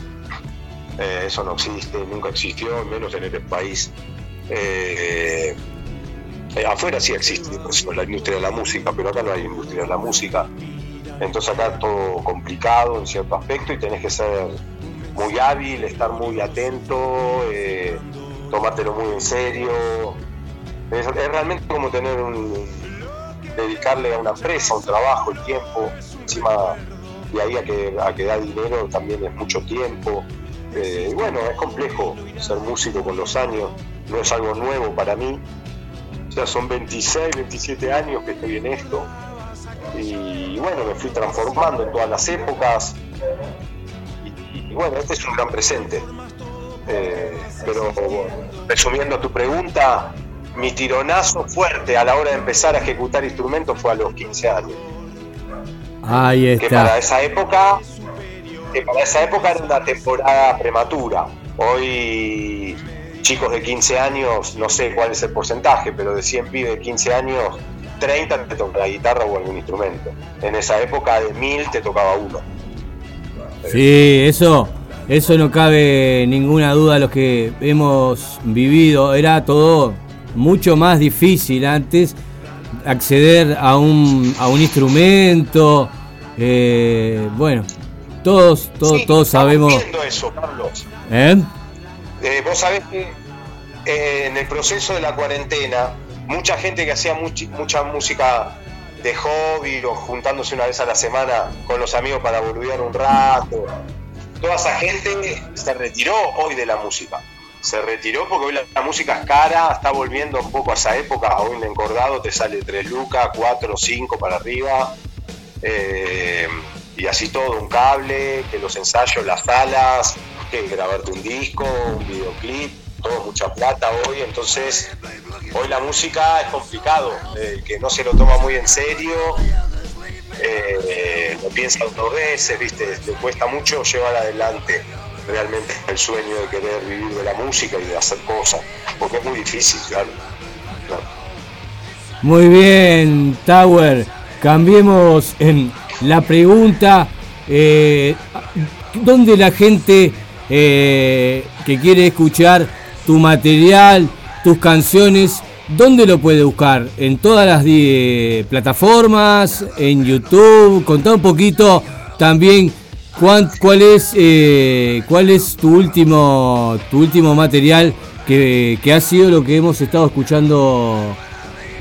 eh, eso no existe, nunca existió, menos en este país. Eh, afuera sí existe la industria de la música, pero acá no hay industria de la música. Entonces acá es todo complicado en cierto aspecto y tenés que ser muy hábil, estar muy atento, eh, tomártelo muy en serio. Es, realmente como tener un. dedicarle a una empresa, un trabajo, el tiempo. Encima, de ahí a que, a que da dinero también es mucho tiempo. Eh, bueno, es complejo ser músico con los años, no es algo nuevo para mí. Ya son 26, 27 años que estoy en esto. Y bueno, me fui transformando en todas las épocas. Y, y bueno, este es un gran presente. Eh, pero resumiendo tu pregunta, mi tironazo fuerte a la hora de empezar a ejecutar instrumentos fue a los 15 años. Ahí Que para está. esa época, que para esa época era una temporada prematura. Hoy chicos de 15 años, no sé cuál es el porcentaje, pero de 100 pibes de 15 años, 30 te toca la guitarra o algún instrumento. En esa época de 1000 te tocaba uno. Sí, eso, eso no cabe ninguna duda los que hemos vivido. Era todo mucho más difícil antes acceder a un, a un instrumento. eh, bueno, todos, todos, Sí, todos sabemos. eso, Carlos. ¿Eh? Eh, vos sabés que eh, en el proceso de la cuarentena, mucha gente que hacía mucha música de hobby o juntándose una vez a la semana con los amigos para boludear un rato, toda esa gente se retiró hoy de la música. Se retiró porque hoy la, música es cara, está volviendo un poco a esa época. Hoy un encordado te sale 3 lucas, 4, 5 para arriba. eh, y así todo, un cable, que los ensayos, las salas, que grabarte un disco, un videoclip, todo mucha plata hoy, entonces hoy la música es complicado, el que no se lo toma muy en serio, eh, lo piensa dos veces, viste, le cuesta mucho llevar adelante realmente el sueño de querer vivir de la música y de hacer cosas, porque es muy difícil, claro. claro. Muy bien, Tower. Cambiemos en la pregunta. eh, ¿Dónde la gente eh, que quiere escuchar tu material, tus canciones, dónde lo puede buscar? ¿En todas las di- plataformas? ¿En YouTube? Contá un poquito también cuán- cuál es eh, cuál es tu último tu último material que, ha sido lo que hemos estado escuchando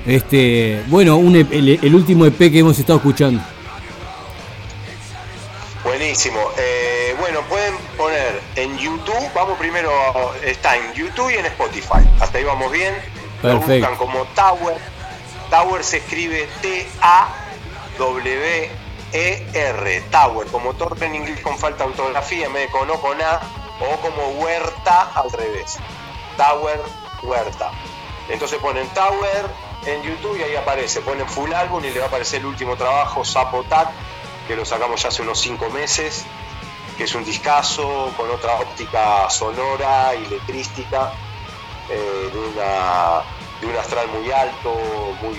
este, bueno, un el, último EP que hemos estado escuchando. Buenísimo. Eh, en YouTube, vamos primero, está en YouTube y en Spotify. Hasta ahí vamos bien. Lo buscan como Tower. Tower se escribe T-A-W-E-R. Tower, como torre en inglés con falta de ortografía, de con O con A, o como huerta al revés. Tower, huerta. Entonces ponen Tower en YouTube y ahí aparece. Ponen full álbum y le va a aparecer el último trabajo, Zapotac, que lo sacamos ya hace unos 5 meses, que es un discazo con otra óptica sonora y letrística, eh, de, una, de un astral muy alto, muy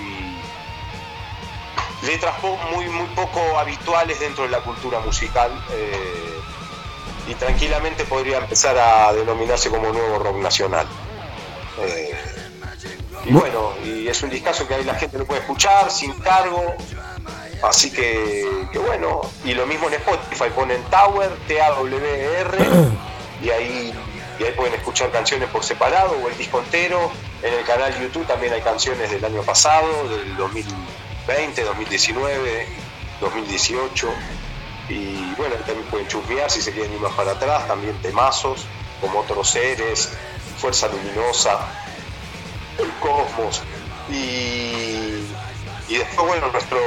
letras muy, muy poco habituales dentro de la cultura musical eh, y tranquilamente podría empezar a denominarse como nuevo rock nacional. Eh, y bueno, y es un discazo que ahí la gente lo puede escuchar sin cargo, Así que, que bueno, y lo mismo en Spotify, ponen Tower, T-A-W-R, y ahí, y ahí pueden escuchar canciones por separado o el disco entero. En el canal YouTube también hay canciones del año pasado, del 2020, 2019, 2018. Y bueno, también pueden chusmear si se quieren ir más para atrás, también temazos, como otros seres, Fuerza Luminosa, el Cosmos. Y, y después, bueno, nuestro.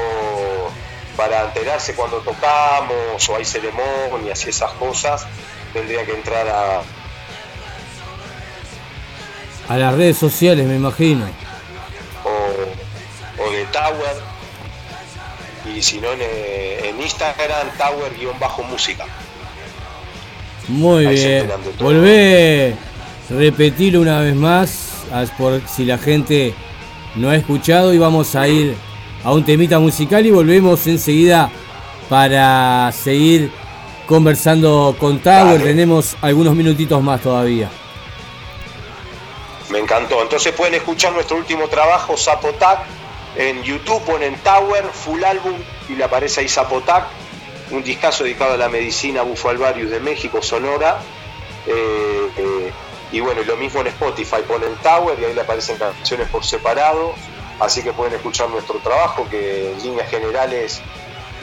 Para enterarse cuando tocamos o hay ceremonias y esas cosas, tendría que entrar a, A las redes sociales, me imagino. o, o de Tower y si no en, en Instagram Tower-música. Muy Ahí bien. Volvé, repetir una vez más, por si la gente no ha escuchado, y vamos a ir a un temita musical y volvemos enseguida para seguir conversando con Tower. Dale. Tenemos algunos minutitos más todavía. Me encantó. Entonces pueden escuchar nuestro último trabajo, Zapotac, en YouTube, ponen Tower, full álbum, y le aparece ahí Zapotac, un discazo dedicado a la medicina Bufo Alvarius de México, Sonora. Eh, eh, y bueno, y lo mismo en Spotify, ponen Tower y ahí le aparecen canciones por separado. Así que pueden escuchar nuestro trabajo, que en líneas generales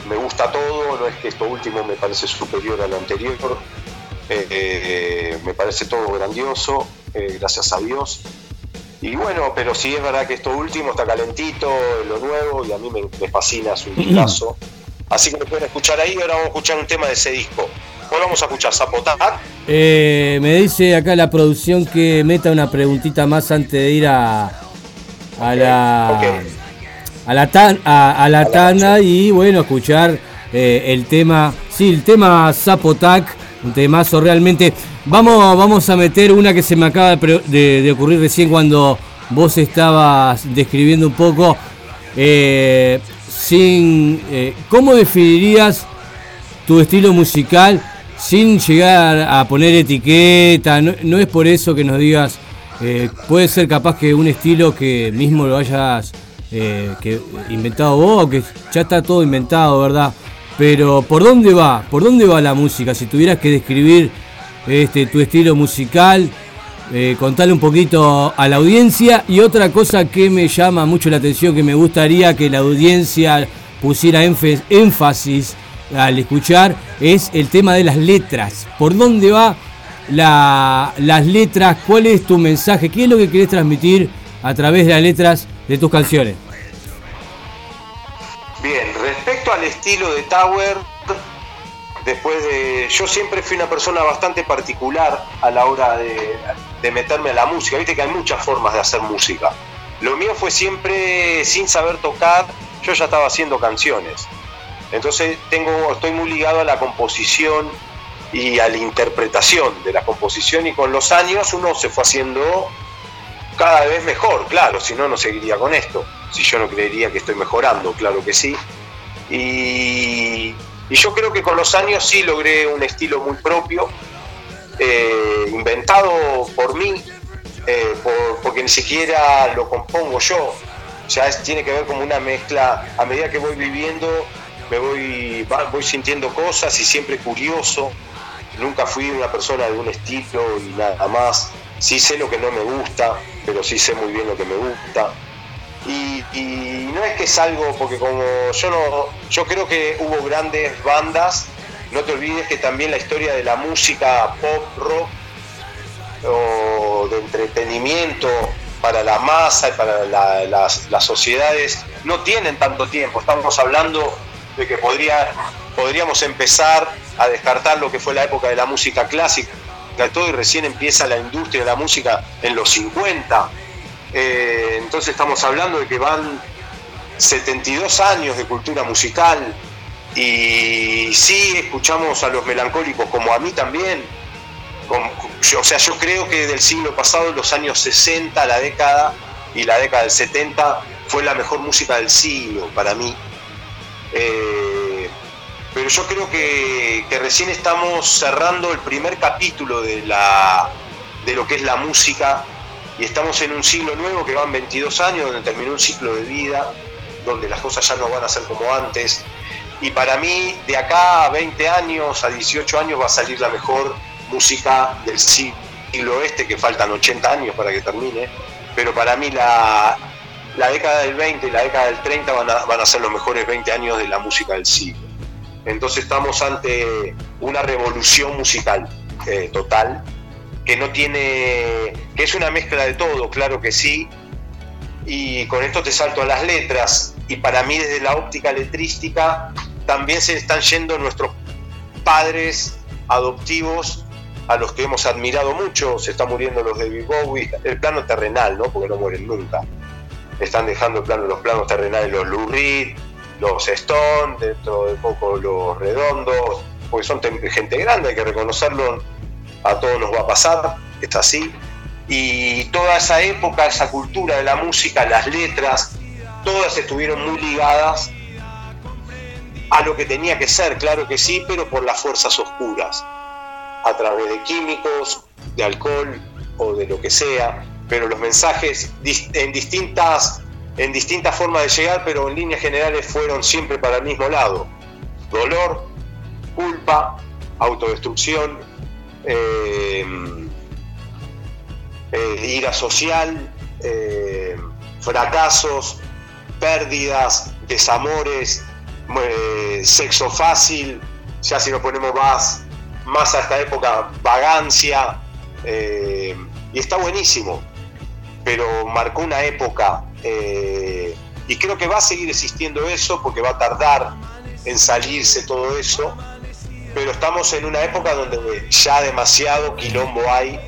me gusta todo, no es que esto último me parece superior a lo anterior. Eh, eh, me parece todo grandioso, eh, gracias a Dios. Y bueno, pero sí es verdad que esto último está calentito, lo nuevo, y a mí me, me fascina, es un discazo. Así que lo pueden escuchar ahí, ahora vamos a escuchar un tema de ese disco. ¿Cuál vamos a escuchar? ¿Zapotac? Me dice acá la producción que meta una preguntita más antes de ir a, a la a la tan, a, a la tanda y bueno escuchar eh, el tema sí el tema Zapotac un temazo realmente. Vamos vamos a meter una que se me acaba de- de ocurrir recién cuando vos estabas describiendo un poco eh, sin eh, cómo definirías tu estilo musical sin llegar a poner etiqueta. No, no es por eso que nos digas, eh, puede ser capaz que un estilo que mismo lo hayas eh, que inventado vos, que ya está todo inventado, ¿verdad? Pero ¿por dónde va? ¿Por dónde va la música? Si tuvieras que describir este, tu estilo musical, eh, contarle un poquito a la audiencia. Y otra cosa que me llama mucho la atención, que me gustaría que la audiencia pusiera énfasis al escuchar, es el tema de las letras. ¿Por dónde va la- las letras? ¿Cuál es tu mensaje? ¿Qué es lo que querés transmitir a través de las letras de tus canciones? Bien, respecto al estilo de Tower, después de. Yo siempre fui una persona bastante particular a la hora de, de meterme a la música. Viste que hay muchas formas de hacer música. Lo mío fue siempre sin saber tocar, yo ya estaba haciendo canciones. Entonces tengo, estoy muy ligado a la composición y a la interpretación de la composición y con los años uno se fue haciendo cada vez mejor, claro, si no, no seguiría con esto. Si yo no creería que estoy mejorando, claro que sí. Y, yo creo que con los años sí logré un estilo muy propio, eh, inventado por mí, eh, por- porque ni siquiera lo compongo yo. Ya es- tiene que ver como una mezcla, a medida que voy viviendo, me voy, voy sintiendo cosas y siempre curioso. Nunca fui una persona de un estilo y nada más. Sí sé lo que no me gusta, pero sí sé muy bien lo que me gusta. Y, no es que es algo, porque como yo no, yo creo que hubo grandes bandas, no te olvides que también la historia de la música pop, rock o de entretenimiento para la masa y para la- las, las sociedades no tienen tanto tiempo. Estamos hablando de que podría, podríamos empezar a descartar lo que fue la época de la música clásica, todo y recién empieza la industria de la música en los 50. Eh, entonces estamos hablando de que van 72 años de cultura musical y sí escuchamos a los melancólicos como a mí también. O sea, yo creo que del siglo pasado, los años 60, la década y la década del 70 fue la mejor música del siglo para mí. Eh, pero yo creo que, recién estamos cerrando el primer capítulo de, lo que es la música y estamos en un siglo nuevo que van 22 años, donde terminó un ciclo de vida, donde las cosas ya no van a ser como antes. Y para mí, de acá a 20 años, a 18 años, va a salir la mejor música del siglo este, que faltan 80 años para que termine. Pero para mí la, década del 20 y la década del 30 van a, van a ser los mejores 20 años de la música del siglo. Entonces estamos ante una revolución musical eh, total, que no tiene, que es una mezcla de todo, claro que sí, y con esto te salto a las letras, y para mí desde la óptica letrística también se están yendo nuestros padres adoptivos a los que hemos admirado mucho, se están muriendo los de Bowie, el plano terrenal, ¿no? porque no mueren nunca, están dejando el plano, los planos terrenales los Lou Reed, los Stone, dentro de poco los Redondos, porque son gente grande, hay que reconocerlo, a todos nos va a pasar, está así. Y toda esa época, esa cultura de la música, las letras, todas estuvieron muy ligadas a lo que tenía que ser, claro que sí, pero por las fuerzas oscuras, a través de químicos, de alcohol o de lo que sea, pero los mensajes en distintas, en distintas formas de llegar, pero en líneas generales fueron siempre para el mismo lado. Dolor, culpa, autodestrucción, eh, eh, ira social, eh, fracasos, pérdidas, desamores, eh, sexo fácil, ya si nos ponemos más, más a esta época vagancia, eh, y está buenísimo, pero marcó una época eh, y creo que va a seguir existiendo eso porque va a tardar en salirse todo eso, pero estamos en una época donde ya demasiado quilombo hay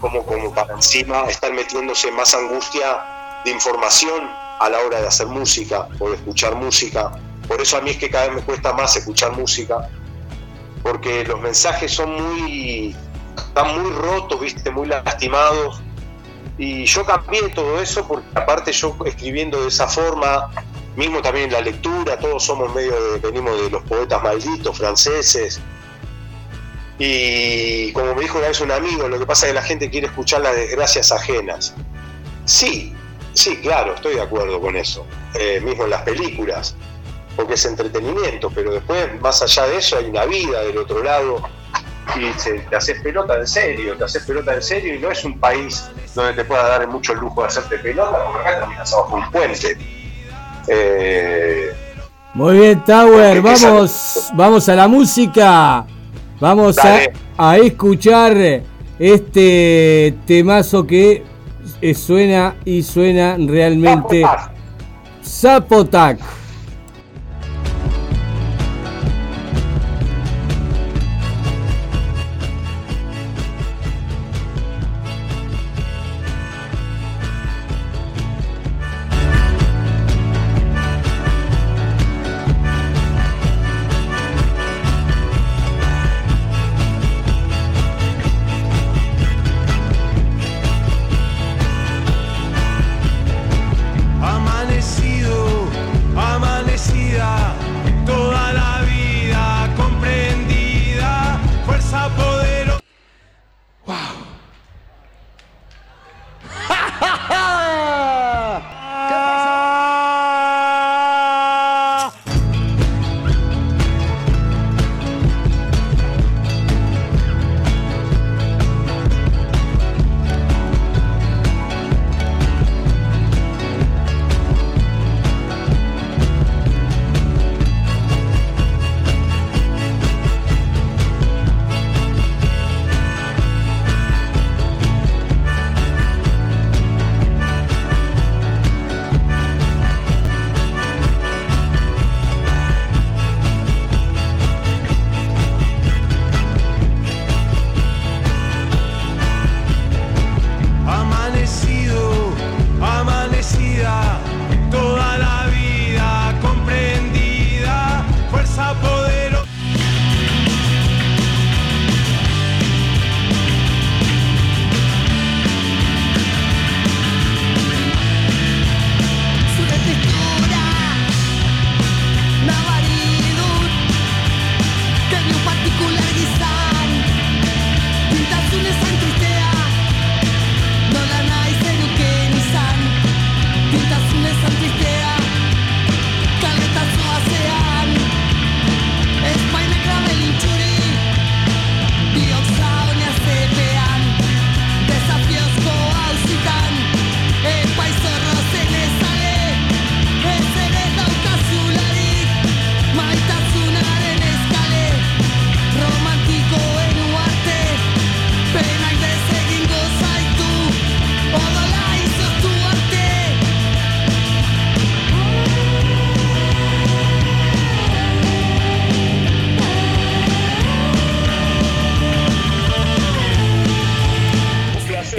como, como para encima estar metiéndose más angustia de información a la hora de hacer música o de escuchar música. Por eso a mí es que cada vez me cuesta más escuchar música, porque los mensajes son muy, están muy rotos, viste, muy lastimados. Y yo cambié todo eso porque aparte yo escribiendo de esa forma, mismo también en la lectura, todos somos medio de, venimos de los poetas malditos franceses. Y como me dijo una vez un amigo, lo que pasa es que la gente quiere escuchar las desgracias ajenas. Sí, sí, claro, estoy de acuerdo con eso. Eh, mismo en las películas, porque es entretenimiento, pero después, más allá de eso, hay una vida del otro lado y te haces pelota en serio, te haces pelota en serio y no es un país donde te pueda dar mucho lujo de hacerte pelota, porque acá terminas abajo un puente. Eh, Muy bien, Tower, vamos, vamos a la música. Vamos a, a, escuchar este temazo que suena y suena realmente. Zapotac.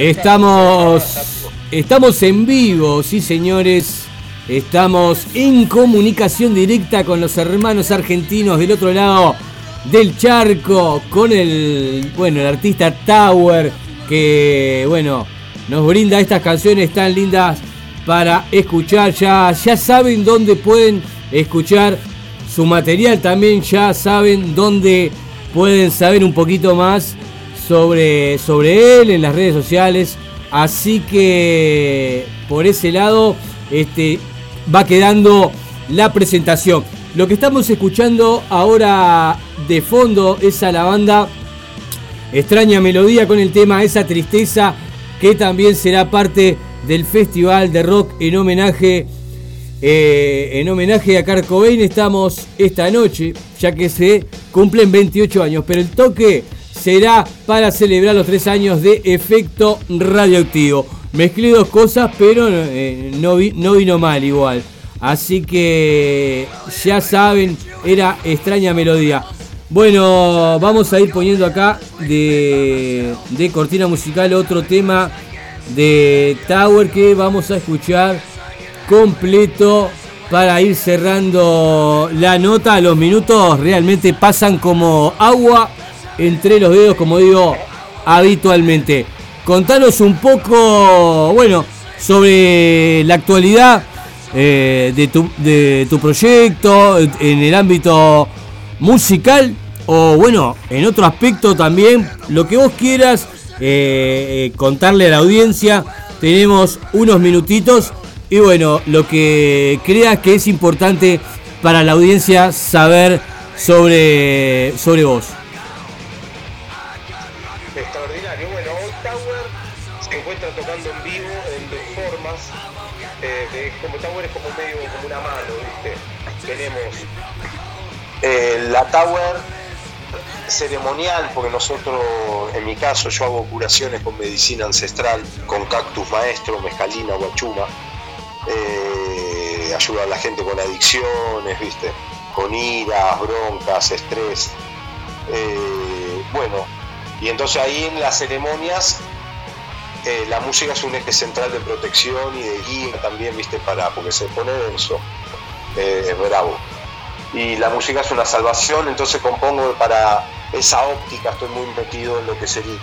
Estamos, estamos en vivo, sí señores. Estamos en comunicación directa con los hermanos argentinos del otro lado del charco, con el, bueno, el artista Tower, que, bueno, nos brinda estas canciones tan lindas para escuchar. Ya, ya saben dónde pueden escuchar su material, también ya saben dónde pueden saber un poquito más sobre, sobre él en las redes sociales. Así que por ese lado este, va quedando la presentación. Lo que estamos escuchando ahora de fondo es a la banda Extraña Melodía con el tema Esa Tristeza, que también será parte del Festival de Rock en homenaje, eh, en homenaje a Carcobain. Estamos esta noche, ya que se cumplen 28 años, pero el toque será para celebrar los tres años de efecto radioactivo. Mezclé dos cosas, pero eh, no, no vino mal igual. Así que ya saben, era extraña melodía. Bueno, vamos a ir poniendo acá de, de cortina musical otro tema de Tower que vamos a escuchar completo para ir cerrando la nota. Los minutos realmente pasan como agua entre los dedos, como digo habitualmente. Contanos un poco, bueno, sobre la actualidad eh, de, tu, proyecto en el ámbito musical o bueno, en otro aspecto también, lo que vos quieras eh, eh, contarle a la audiencia. Tenemos unos minutitos y bueno, lo que creas que es importante para la audiencia saber sobre, sobre vos. Eh, la Tower ceremonial, porque nosotros, en mi caso, yo hago curaciones con medicina ancestral, con cactus maestro, mezcalina, guachuma eh, ayuda a la gente con adicciones, ¿viste? Con iras, broncas, estrés. Eh, bueno, y entonces ahí en las ceremonias la música es un eje central de protección y de guía también, ¿viste? Para, porque se pone denso, es bravo. Y la música es una salvación, entonces compongo para esa óptica, estoy muy metido en lo que sería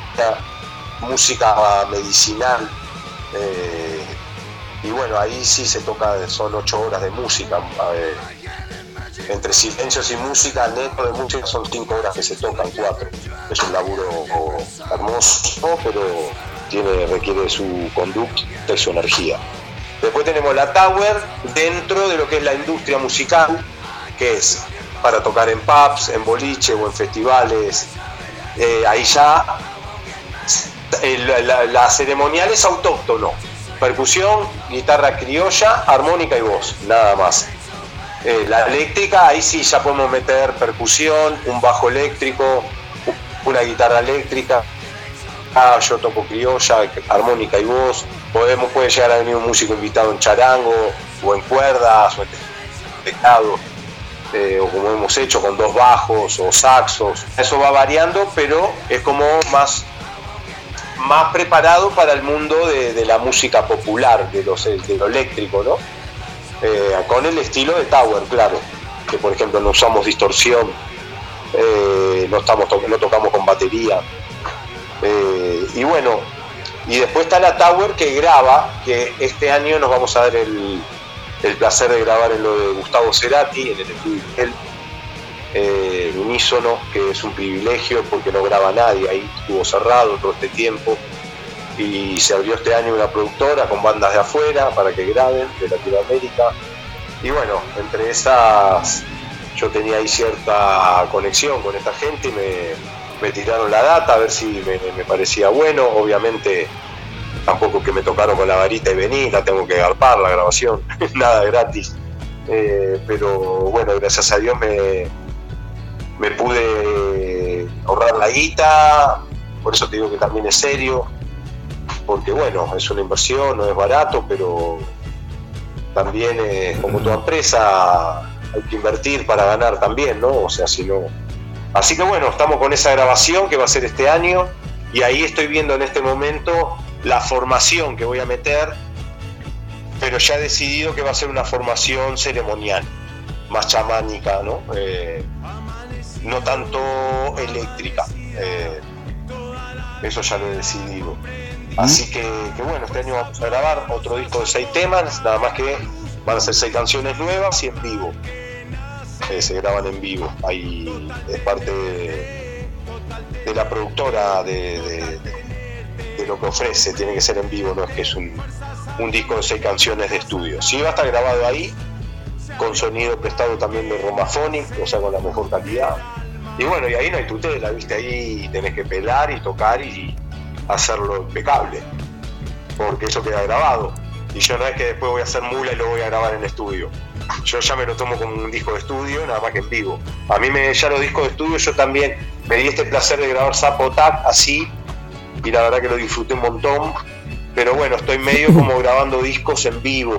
música medicinal. Y bueno, ahí sí se toca, son ocho horas de música. entre silencios y música, neto de música son cinco horas que se tocan, cuatro. Es un laburo hermoso, pero tiene, requiere su conducta y su energía. Después tenemos la Tower dentro de lo que es la industria musical, que es para tocar en pubs, en boliche o en festivales. Eh, ahí ya la ceremonial es autóctono percusión, guitarra criolla, armónica y voz, nada más. Eh, la eléctrica, ahí sí ya podemos meter percusión, un bajo eléctrico, una guitarra eléctrica. Ah, yo toco criolla, armónica y voz. Podemos, puede llegar a venir un músico invitado en charango, o en cuerdas, o en teclado, eh, o como hemos hecho con dos bajos o saxos. Eso va variando, pero es como más más preparado para el mundo de, la música popular, de, los, de lo eléctrico, ¿no? Eh, con el estilo de Tower, claro, que por ejemplo no usamos distorsión, eh, no, estamos no tocamos con batería. Eh, y bueno, y después está la Tower que graba, que este año nos vamos a dar el, el placer de grabar en lo de Gustavo Cerati, en el estudio eh, unísono, que es un privilegio porque no graba nadie, ahí estuvo cerrado todo este tiempo y se abrió este año una productora con bandas de afuera para que graben de Latinoamérica y bueno, entre esas yo tenía ahí cierta conexión con esta gente y me, tiraron la data a ver si me, parecía bueno, obviamente tampoco que me tocaron con la varita y vení, la tengo que garpar la grabación, nada gratis. Eh, pero bueno, gracias a Dios me, me pude ahorrar la guita, por eso te digo que también es serio, porque bueno, es una inversión, no es barato, pero también es como toda empresa hay que invertir para ganar también, ¿no? O sea, si no... Así que bueno, estamos con esa grabación que va a ser este año y ahí estoy viendo en este momento la formación que voy a meter, pero ya he decidido que va a ser una formación ceremonial, más chamánica, ¿no? Eh, no tanto eléctrica. Eh, eso ya lo he decidido. Así que, bueno, este año vamos a grabar otro disco de seis temas, nada más que van a ser seis canciones nuevas y en vivo. Eh, se graban en vivo. Ahí es parte de, la productora de, lo que ofrece, tiene que ser en vivo, no es que es un, un disco de seis canciones de estudio. Sí va a estar grabado ahí, con sonido prestado también de Romaphonic, o sea, con la mejor calidad. Y bueno, y ahí no hay tutela, ¿viste? Ahí tenés que pelar y tocar y hacerlo impecable, porque eso queda grabado. Y yo no es que después voy a hacer mula y lo voy a grabar en estudio. yo ya me lo tomo como un disco de estudio, nada más que en vivo. A mí me ya los discos de estudio, yo también me di este placer de grabar Zapotac así, y la verdad que lo disfruté un montón. Pero bueno, estoy medio como grabando discos en vivo.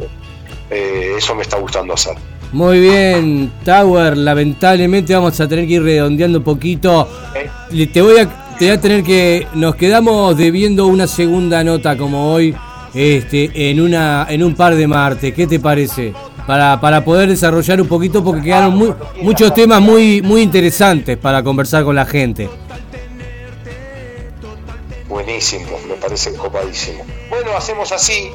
Eh, eso me está gustando hacer. Muy bien, Tower, lamentablemente vamos a tener que ir redondeando un poquito. Le- Te voy a, te voy a tener que. Nos quedamos debiendo una segunda nota como hoy, este, en una, en un par de martes. ¿Qué te parece? Para, para poder desarrollar un poquito, porque quedaron muy- muchos temas muy, muy interesantes para conversar con la gente. Buenísimo, me parece copadísimo. Bueno, hacemos así.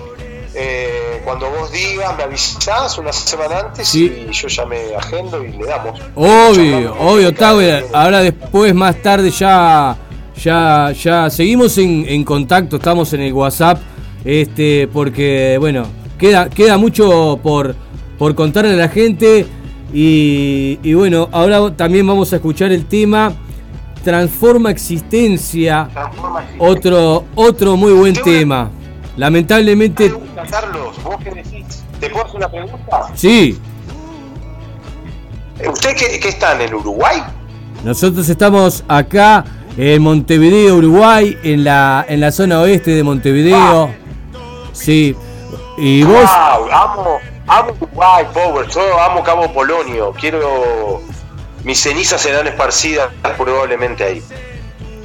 eh, cuando vos digas, me avisás una semana antes Sí. y yo ya me agendo y le damos. Obvio, obvio, Tower. Ahora después, más tarde, ya, ya, ya seguimos en, en contacto, estamos en el WhatsApp, este, porque bueno, queda, queda mucho por, por contarle a la gente. Y, y bueno, ahora también vamos a escuchar el tema Transforma Existencia, otro, otro muy buen tema. Lamentablemente, Pregunta, Carlos, vos qué decís. ¿Te puedo hacer una pregunta? sí, ¿Usted qué, qué están en Uruguay? Nosotros estamos acá en Montevideo, Uruguay, en la, en la zona oeste de Montevideo. Sí. Y vos, Wow, amo, amo Uruguay, Power, yo amo Cabo Polonio. Quiero. Mis cenizas serán esparcidas probablemente ahí.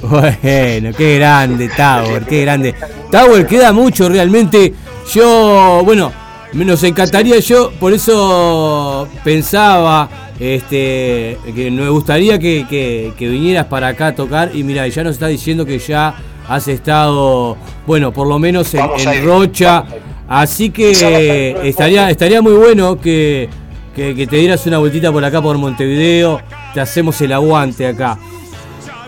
bueno, qué grande, Tower, qué grande. Tower, queda mucho realmente. Yo, bueno, me- nos encantaría, yo por eso pensaba este, que me gustaría que, que- que vinieras para acá a tocar. Y mira, ya nos está diciendo que ya has estado, bueno, por lo menos en, en Rocha. Así que estaría, estaría muy bueno que, que- que te dieras una vueltita por acá por Montevideo. Te hacemos el aguante acá.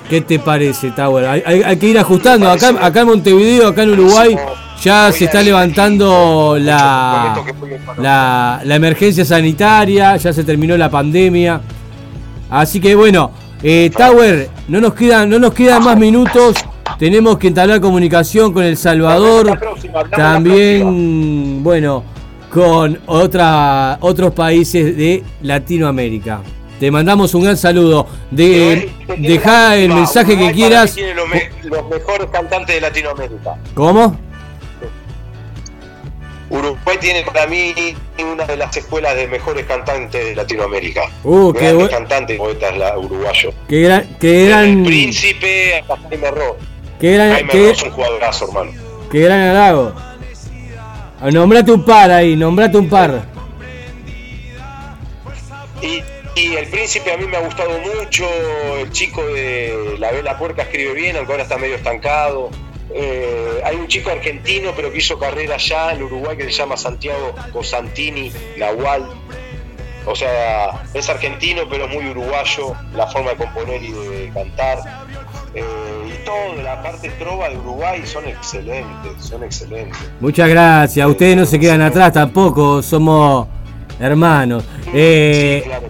¿Qué te parece, Tower? Hay, hay- hay que ir ajustando. Acá, acá en Montevideo, acá en Uruguay, ya se está levantando la, la, la emergencia sanitaria, ya se terminó la pandemia. Así que bueno, eh, Tower, no nos quedan, no nos quedan más minutos. Tenemos que entablar comunicación con El Salvador. También, bueno, con otra, otros países de Latinoamérica. Te mandamos un gran saludo. De, deja el mensaje que quieras. Tiene los, me- los mejores cantantes de Latinoamérica. ¿Cómo? Uruguay tiene para mí una de las escuelas de mejores cantantes de Latinoamérica. Uh, qué Grandes bu- cantantes y poetas uruguayos. Qué gran, qué gran, Príncipe hasta Jaime Ross. qué gran, Jaime qué, Ross es un jugadorazo, hermano. qué gran halago. Ah, Nombrate un par ahí, nombrate un par. Y, El Príncipe a mí me ha gustado mucho. El chico de La Vela Puerca escribe bien, aunque ahora está medio estancado. Eh, hay un chico argentino, pero que hizo carrera allá en Uruguay que se llama Santiago Cosantini Nahual. O sea, es argentino, pero es muy uruguayo, la forma de componer y de cantar. Eh, y todo, la parte trova de Uruguay son excelentes, son excelentes. Muchas gracias. Ustedes no se quedan atrás tampoco, somos hermanos. Eh, Sí, claro.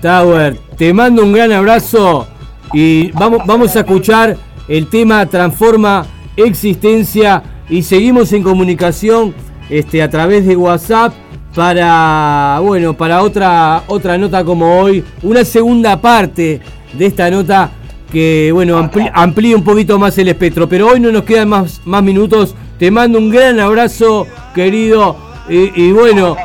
Tower, te mando un gran abrazo y vamos, vamos a escuchar el tema Transforma Existencia y seguimos en comunicación este, a través de WhatsApp para, bueno, para otra, otra nota como hoy, una segunda parte de esta nota que, bueno, ampli- amplía un poquito más el espectro, pero hoy no nos quedan más, más minutos. Te mando un gran abrazo, querido, y, y bueno,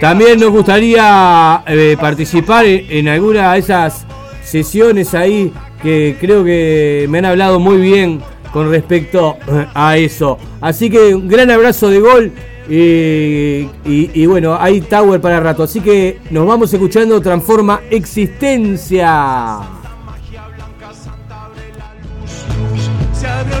también nos gustaría eh, participar en, en alguna de esas sesiones ahí que creo que me han hablado muy bien con respecto eh, a eso. Así que un gran abrazo de gol y, y- y bueno, hay Tower para rato. Así que nos vamos escuchando Transforma Existencia. Se abrió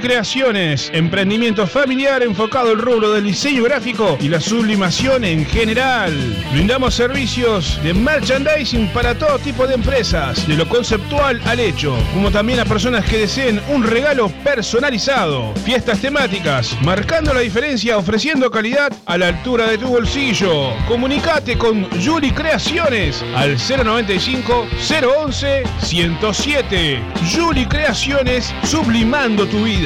Creaciones, emprendimiento familiar enfocado al rubro del diseño gráfico y la sublimación en general. Brindamos servicios de merchandising para todo tipo de empresas, de lo conceptual al hecho, como también a personas que deseen un regalo personalizado. Fiestas temáticas, marcando la diferencia ofreciendo calidad a la altura de tu bolsillo. Comunicate con Juli Creaciones al 095 011 107. Juli Creaciones, sublimando tu vida.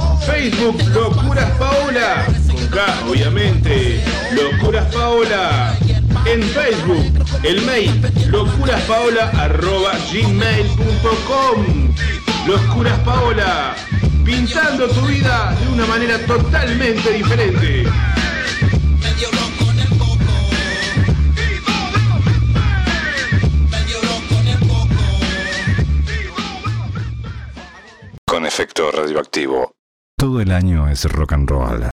Facebook Locuras Paola. Con K, obviamente. Locuras Paola. En Facebook, el mail locuraspaola.gmail.com Locuras Paola. Pintando tu vida de una manera totalmente diferente. Con efecto radioactivo. Todo el año es rock and roll.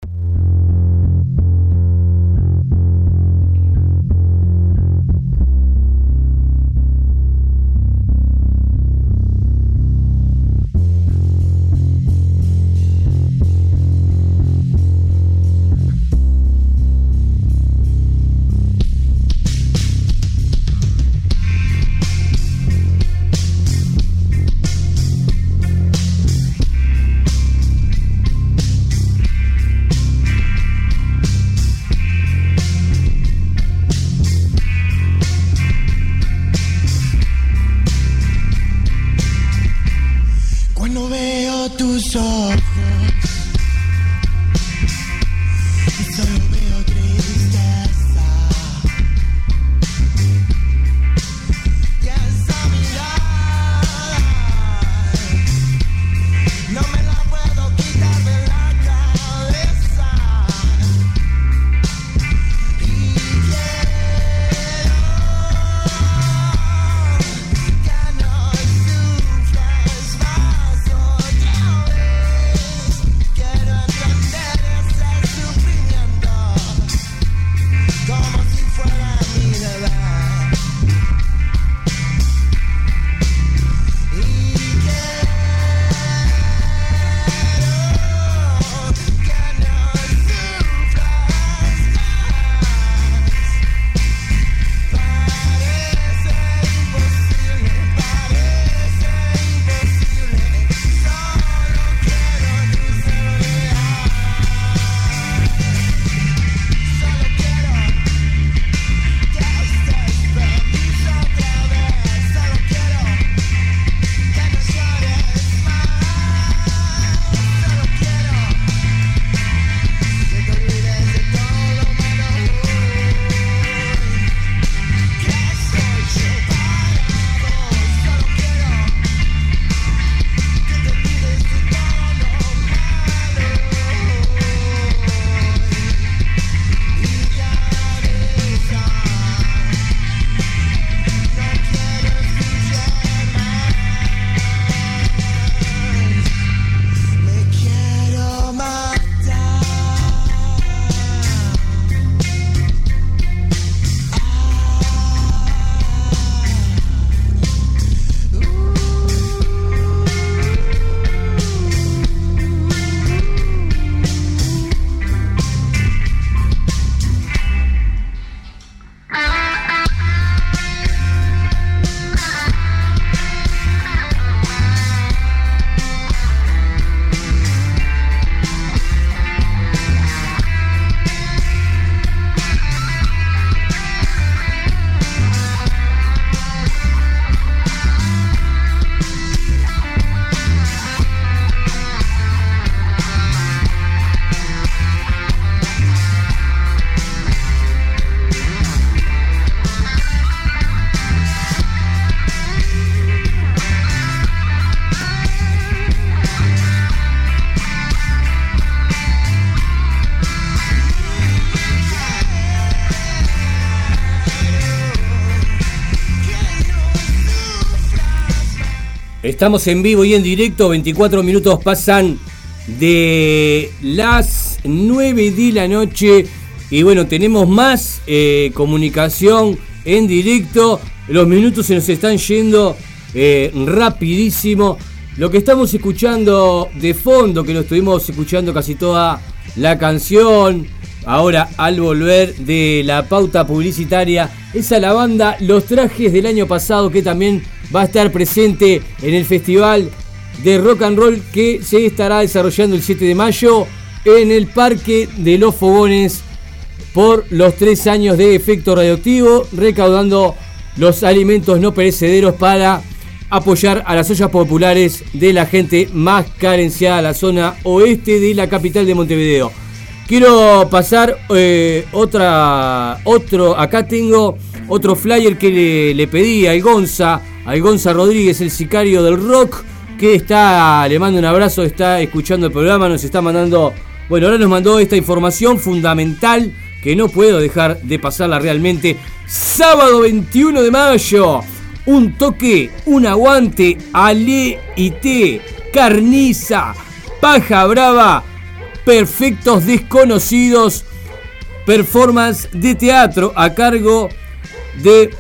Estamos en vivo y en directo, 24 minutos pasan de las 9 de la noche y bueno, tenemos más eh, comunicación en directo, los minutos se nos están yendo eh, rapidísimo. Lo que estamos escuchando de fondo, que lo estuvimos escuchando casi toda la canción, ahora al volver de la pauta publicitaria, es a la banda Los Trajes del año pasado que también va a estar presente en el festival de rock and roll que se estará desarrollando el 7 de mayo en el Parque de los Fogones por los tres años de efecto radioactivo, recaudando los alimentos no perecederos para apoyar a las ollas populares de la gente más carenciada de la zona oeste de la capital de Montevideo. Quiero pasar eh, otra, otro, acá tengo otro flyer que le, le pedí al Gonza, al Gonza Rodríguez, el sicario del rock, que está, le mando un abrazo, está escuchando el programa, nos está mandando, bueno, ahora nos mandó esta información fundamental que no puedo dejar de pasarla realmente. Sábado 21 de mayo, un toque, un aguante, Ale y T, carniza, paja brava, perfectos desconocidos, performance de teatro a cargo de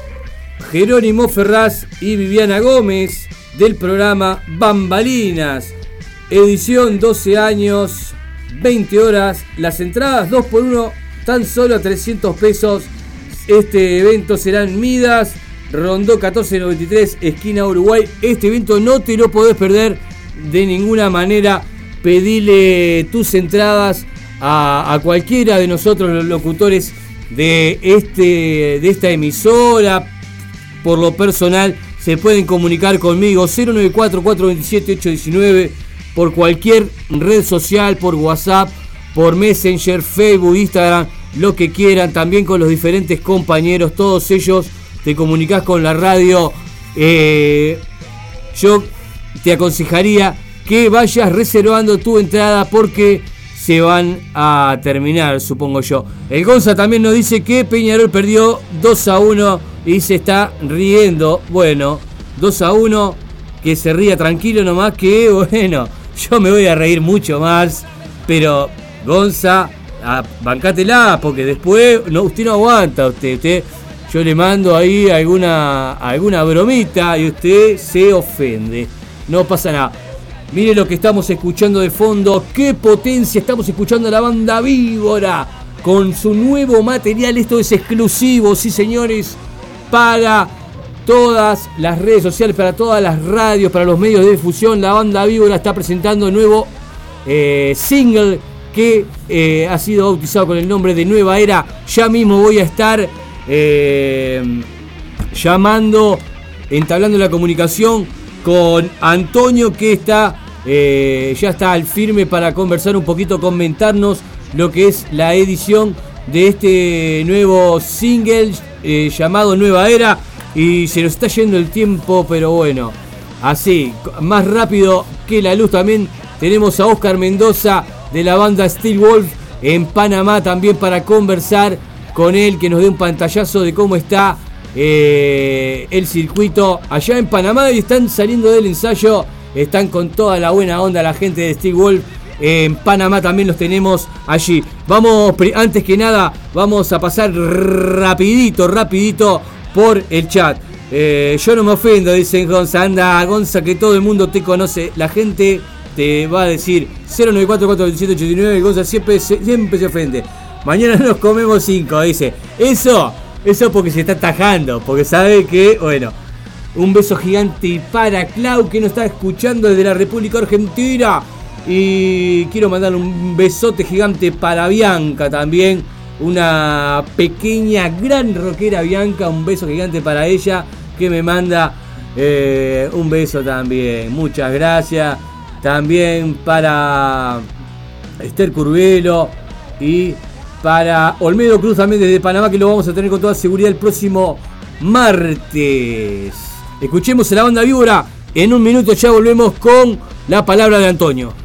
Jerónimo Ferraz y Viviana Gómez del programa Bambalinas, edición 12 años, 20 horas, las entradas 2 por 1 tan solo a 300 pesos. Este evento será en Midas, Rondó 1493, esquina Uruguay. Este evento no te lo podés perder de ninguna manera. Pedile tus entradas a, a cualquiera de nosotros, los locutores de, este, de esta emisora. Por lo personal, se pueden comunicar conmigo 094-427-819 por cualquier red social, por WhatsApp, por Messenger, Facebook, Instagram, lo que quieran, también con los diferentes compañeros, todos ellos te comunicas con la radio. Eh, yo te aconsejaría que vayas reservando tu entrada porque se van a terminar, supongo yo. El Gonza también nos dice que Peñarol perdió 2 a 1 y se está riendo. Bueno, 2 a 1, que se ría tranquilo nomás que, bueno, yo me voy a reír mucho más. Pero, Gonza, ah, bancátela, porque después no, usted no aguanta, usted. Yo le mando ahí alguna, alguna bromita y usted se ofende. No pasa nada. Mire lo que estamos escuchando de fondo. ¡Qué potencia! Estamos escuchando a la banda Víbora con su nuevo material. Esto es exclusivo, sí señores, para todas las redes sociales, para todas las radios, para los medios de difusión. La banda Víbora está presentando un nuevo eh, single que eh, ha sido bautizado con el nombre de Nueva Era. Ya mismo voy a estar eh, llamando, entablando la comunicación con Antonio que está ya está al firme para conversar un poquito, comentarnos lo que es la edición de este nuevo single eh, llamado Nueva Era y se nos está yendo el tiempo, pero bueno, así, más rápido que la luz también tenemos a Oscar Mendoza de la banda Steel Wolf en Panamá también para conversar con él, que nos dé un pantallazo de cómo está eh, el circuito allá en Panamá y están saliendo del ensayo, están con toda la buena onda la gente de Steel Wolf. En Panamá también los tenemos allí. Vamos, antes que nada, vamos a pasar rapidito, rapidito por el chat. Eh, yo no me ofendo, dicen Gonza. Anda, Gonza, que todo el mundo te conoce. La gente te va a decir 094-427-89. Gonza siempre siempre se ofende. Mañana nos comemos 5, dice. Eso, eso porque se está atajando. Porque sabe que, bueno, un beso gigante para Clau que nos está escuchando desde la República Argentina. Y quiero mandarle un besote gigante para Bianca también. Una pequeña, gran rockera Bianca. Un beso gigante para ella que me manda eh, un beso también. Muchas gracias. También para Esther Curvelo y para Olmedo Cruz también desde Panamá que lo vamos a tener con toda seguridad el próximo martes. Escuchemos a la banda víbora. En un minuto ya volvemos con la palabra de Antonio.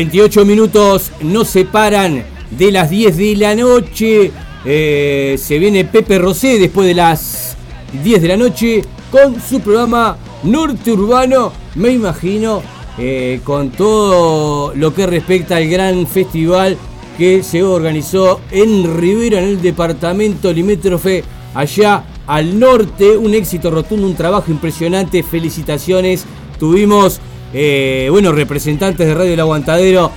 28 minutos nos separan de las 10 de la noche. Eh, se viene Pepe Rosé después de las 10 de la noche con su programa Norte Urbano, me imagino, eh, con todo lo que respecta al gran festival que se organizó en Rivera, en el departamento limítrofe, allá al norte. Un éxito rotundo, un trabajo impresionante. Felicitaciones. Tuvimos, eh, bueno, representantes de Radio El Aguantadero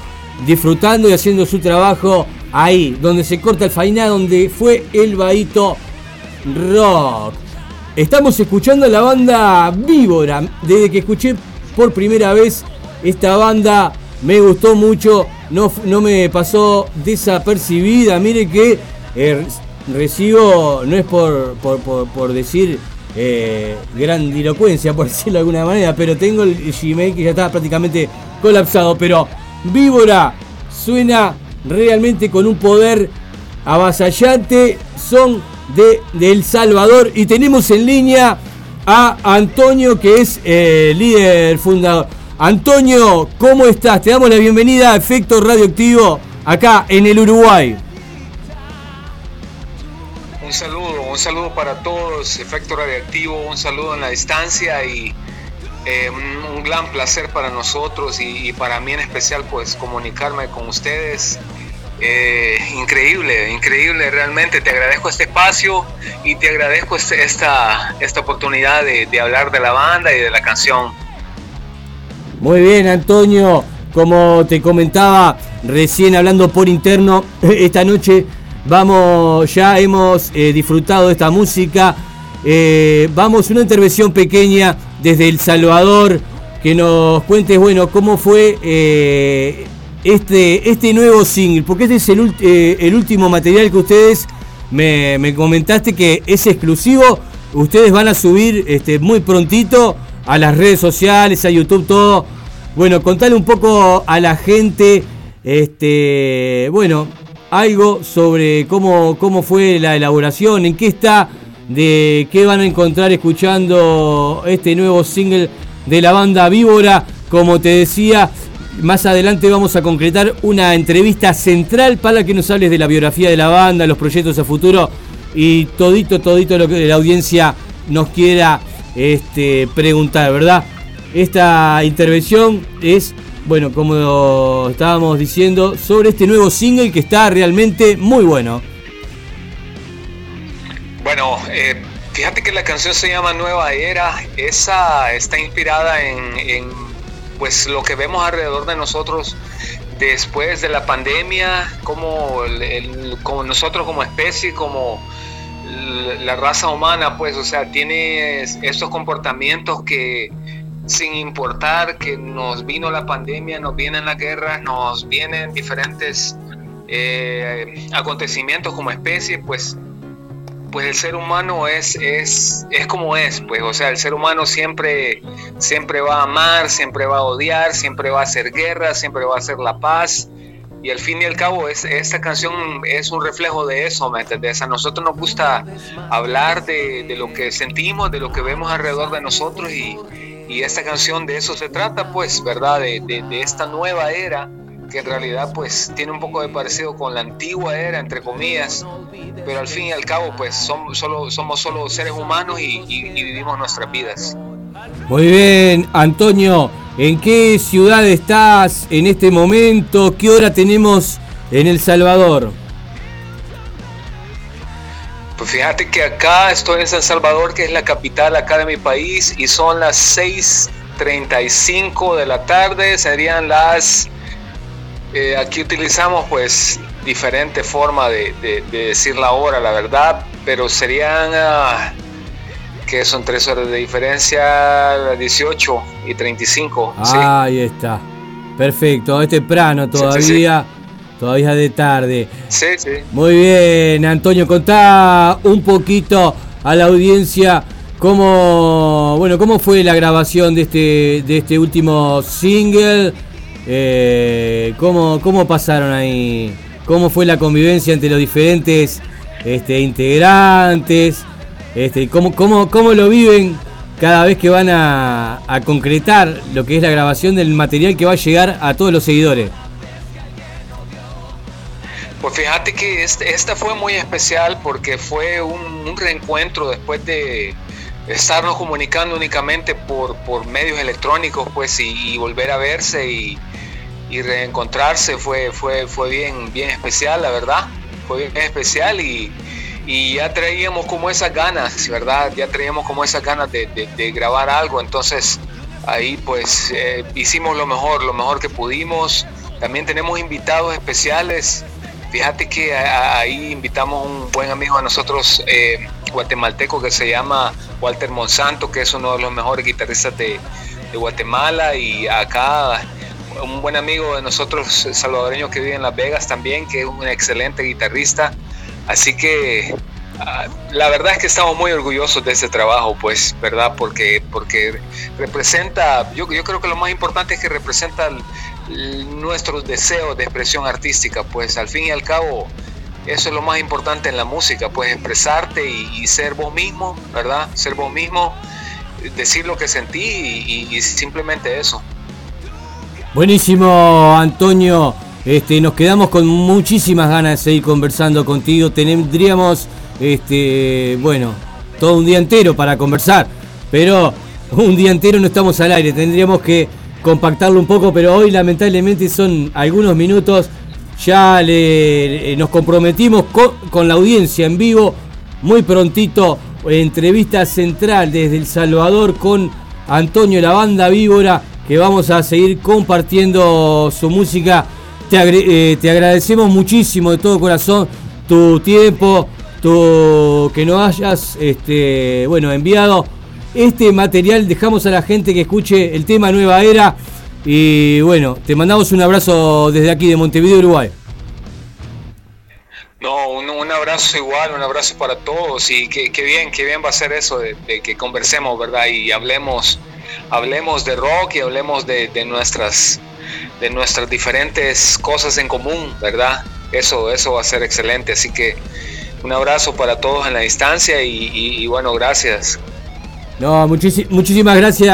disfrutando y haciendo su trabajo ahí, donde se corta el fainá, donde fue el Bahito Rock. Estamos escuchando a la banda Víbora. Desde que escuché por primera vez esta banda, me gustó mucho. No, no me pasó desapercibida. Mire que eh, recibo, no es por, por- por decir eh, grandilocuencia, por decirlo de alguna manera, pero tengo el Gmail que ya está prácticamente colapsado. Pero Víbora suena realmente con un poder avasallante. Son de, de El Salvador y tenemos en línea a Antonio, que es eh, líder fundador. Antonio, ¿cómo estás? Te damos la bienvenida a Efecto Radioactivo acá en el Uruguay. Un saludo, un saludo para todos, Efecto Radioactivo, un saludo en la distancia y eh, un, gran placer para nosotros y, para mí en especial pues comunicarme con ustedes. Eh, increíble, increíble realmente, te agradezco este espacio y te agradezco este- esta, esta oportunidad de hablar de la banda y de la canción. Muy bien, Antonio. Como te comentaba recién hablando por interno, esta noche vamos, ya hemos eh, disfrutado de esta música. Eh, vamos, una intervención pequeña desde El Salvador, que nos cuentes, bueno, cómo fue eh, este, este nuevo single, porque este es el, último material que ustedes me, me comentaste que es exclusivo. Ustedes van a subir este, muy prontito a las redes sociales, a YouTube, todo. Bueno, contale un poco a la gente, este, bueno, algo sobre cómo, cómo fue la elaboración, en qué está, de qué van a encontrar escuchando este nuevo single de la banda Víbora. Como te decía, más adelante vamos a concretar una entrevista central para que nos hables de la biografía de la banda, los proyectos a futuro y todito, todito lo que la audiencia nos quiera este, preguntar, ¿verdad? Esta intervención es, bueno, como estábamos diciendo, sobre este nuevo single que está realmente muy bueno. Bueno, eh, fíjate que la canción se llama Nueva Era. Esa está inspirada en, pues lo que vemos alrededor de nosotros después de la pandemia, como, como nosotros como especie, como la raza humana, pues, o sea, tiene es- estos comportamientos que sin importar que nos vino la pandemia, nos vienen las guerras, nos vienen diferentes eh, acontecimientos como especie, pues pues el ser humano es, es, es como es, pues, o sea, el ser humano siempre, siempre va a amar, siempre va a odiar, siempre va a hacer guerra, siempre va a hacer la paz. Y al fin y al cabo, es, esta canción es un reflejo de eso, ¿me entendés? A nosotros nos gusta hablar de, de lo que sentimos, de lo que vemos alrededor de nosotros y, y esta canción de eso se trata, pues, ¿verdad? De, de- esta nueva era que en realidad pues tiene un poco de parecido con la antigua era, entre comillas, pero al fin y al cabo pues somos solo, somos solo seres humanos y- y vivimos nuestras vidas. Muy bien, Antonio, ¿en qué ciudad estás en este momento? ¿Qué hora tenemos en El Salvador? Pues fíjate que acá estoy en San Salvador, que es la capital acá de mi país, y son las 6.35 de la tarde, serían las... eh, aquí utilizamos pues diferente forma de, de- de decir la hora, la verdad, pero serían... ah, que son tres horas de diferencia, las 18 y 35. sí. Ahí está. Perfecto, es temprano Sí, sí, todavía, de tarde. Sí, sí. Muy bien, Antonio, contá un poquito a la audiencia cómo, bueno, cómo fue la grabación de este, de este último single, eh, cómo, cómo pasaron ahí, cómo fue la convivencia entre los diferentes este, integrantes, este, cómo, cómo, cómo lo viven cada vez que van a, a concretar lo que es la grabación del material que va a llegar a todos los seguidores. Pues fíjate que esta fue muy especial porque fue un, reencuentro después de estarnos comunicando únicamente por, medios electrónicos, pues, y, y volver a verse y, reencontrarse fue, fue, fue bien, bien especial, la verdad. Fue bien especial y, ya traíamos como esas ganas, ¿verdad? Ya traíamos como esas ganas de grabar algo, entonces ahí pues eh, hicimos lo mejor, lo mejor que pudimos. También tenemos invitados especiales. Fíjate que ahí invitamos a un buen amigo de nosotros, eh, guatemalteco, que se llama Walter Monsanto, que es uno de los mejores guitarristas de, Guatemala. Y acá un buen amigo de nosotros, salvadoreño, que vive en Las Vegas también, que es un excelente guitarrista. Así que ah, la verdad es que estamos muy orgullosos de ese trabajo, pues, ¿verdad? Porque, porque representa, yo, yo creo que lo más importante es que representa nuestros deseos de expresión artística, pues al fin y al cabo eso es lo más importante en la música, pues expresarte y, ser vos mismo, ¿verdad? Ser vos mismo, decir lo que sentí y- y- y simplemente eso. Buenísimo, Antonio. Este, nos quedamos con muchísimas ganas de seguir conversando contigo. Tendríamos, este, bueno, todo un día entero para conversar, pero un día entero no estamos al aire. Tendríamos que compactarlo un poco, pero hoy lamentablemente son algunos minutos. Ya le, eh, nos comprometimos con, la audiencia en vivo. Muy prontito, entrevista central desde El Salvador con Antonio La Banda Víbora, que vamos a seguir compartiendo su música. Te, eh, agradecemos muchísimo de todo corazón tu tiempo, tu, que nos hayas este, bueno, enviado este material. Dejamos a la gente que escuche el tema Nueva Era. Y bueno, te mandamos un abrazo desde aquí de Montevideo, Uruguay. No, un, abrazo igual, un abrazo para todos y qué bien, qué bien va a ser eso de, que conversemos, ¿verdad? Y hablemos, hablemos de rock y hablemos de, nuestras, de nuestras diferentes cosas en común, ¿verdad? Eso, eso va a ser excelente, así que un abrazo para todos en la distancia y bueno, gracias. No, muchísi- muchísimas gracias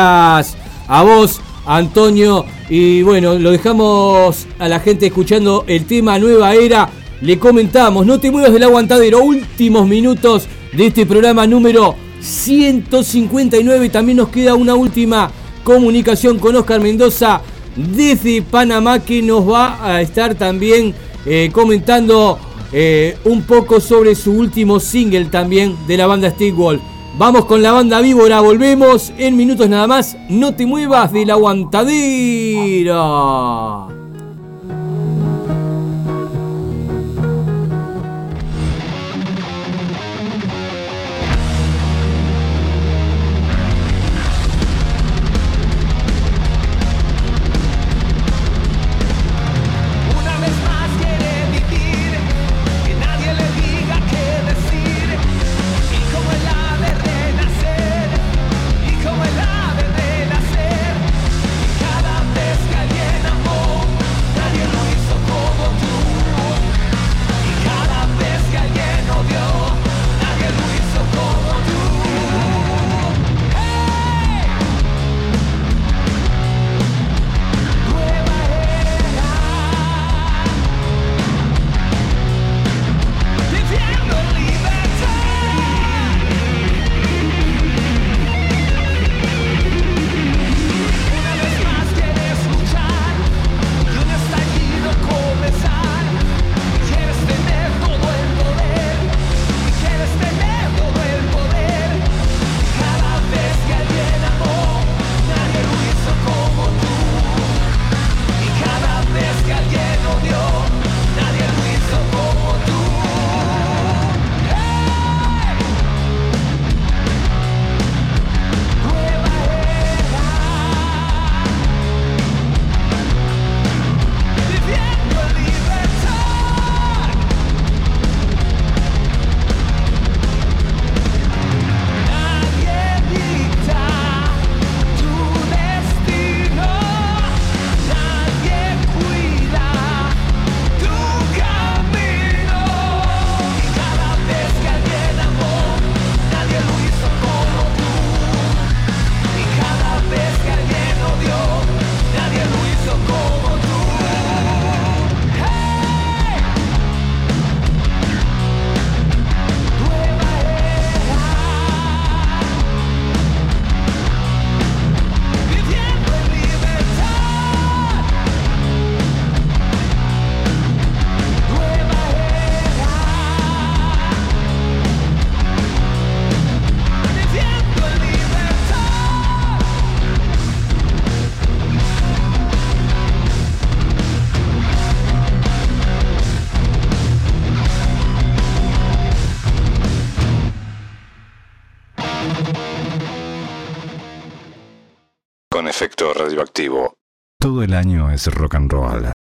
a vos, Antonio. Y bueno, lo dejamos a la gente escuchando el tema Nueva Era. Le comentamos, no te muevas del aguantadero. Últimos minutos de este programa número 159. También nos queda una última comunicación con Oscar Mendoza desde Panamá que nos va a estar también eh, comentando eh, un poco sobre su último single también de la banda Stigwall. Vamos con la banda víbora, volvemos en minutos nada más. No te muevas del aguantadero. Año es rock and roll.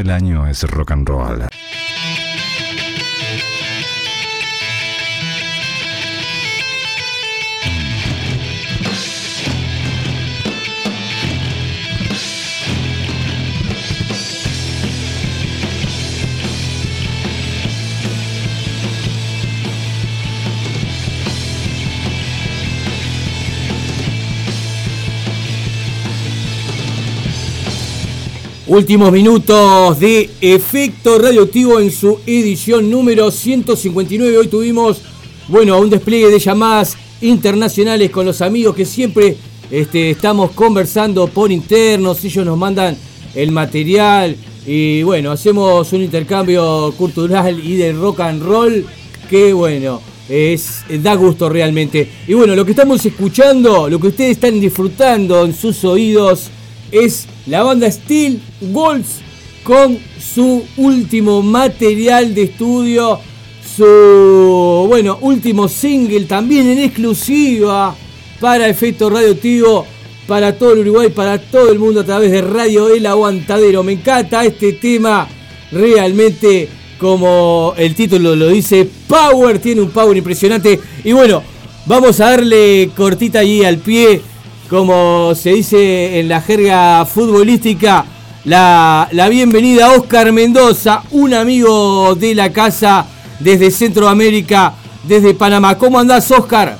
El año es rock and roll. Últimos minutos de Efecto Radioactivo en su edición número 159. Hoy tuvimos, bueno, un despliegue de llamadas internacionales con los amigos que siempre este, estamos conversando por internos. Ellos nos mandan el material y bueno, hacemos un intercambio cultural y de rock and roll que bueno, es, da gusto realmente. Y bueno, lo que estamos escuchando, lo que ustedes están disfrutando en sus oídos es la banda Steel Wolves con su último material de estudio, su bueno, último single también en exclusiva para efecto radioactivo para todo el Uruguay, para todo el mundo a través de Radio El Aguantadero. Me encanta este tema realmente como el título lo dice, Power, tiene un power impresionante. Y bueno, vamos a darle cortita allí al pie como se dice en la jerga futbolística, la, la bienvenida a Oscar Mendoza, un amigo de la casa desde Centroamérica, desde Panamá. ¿Cómo andás, Oscar?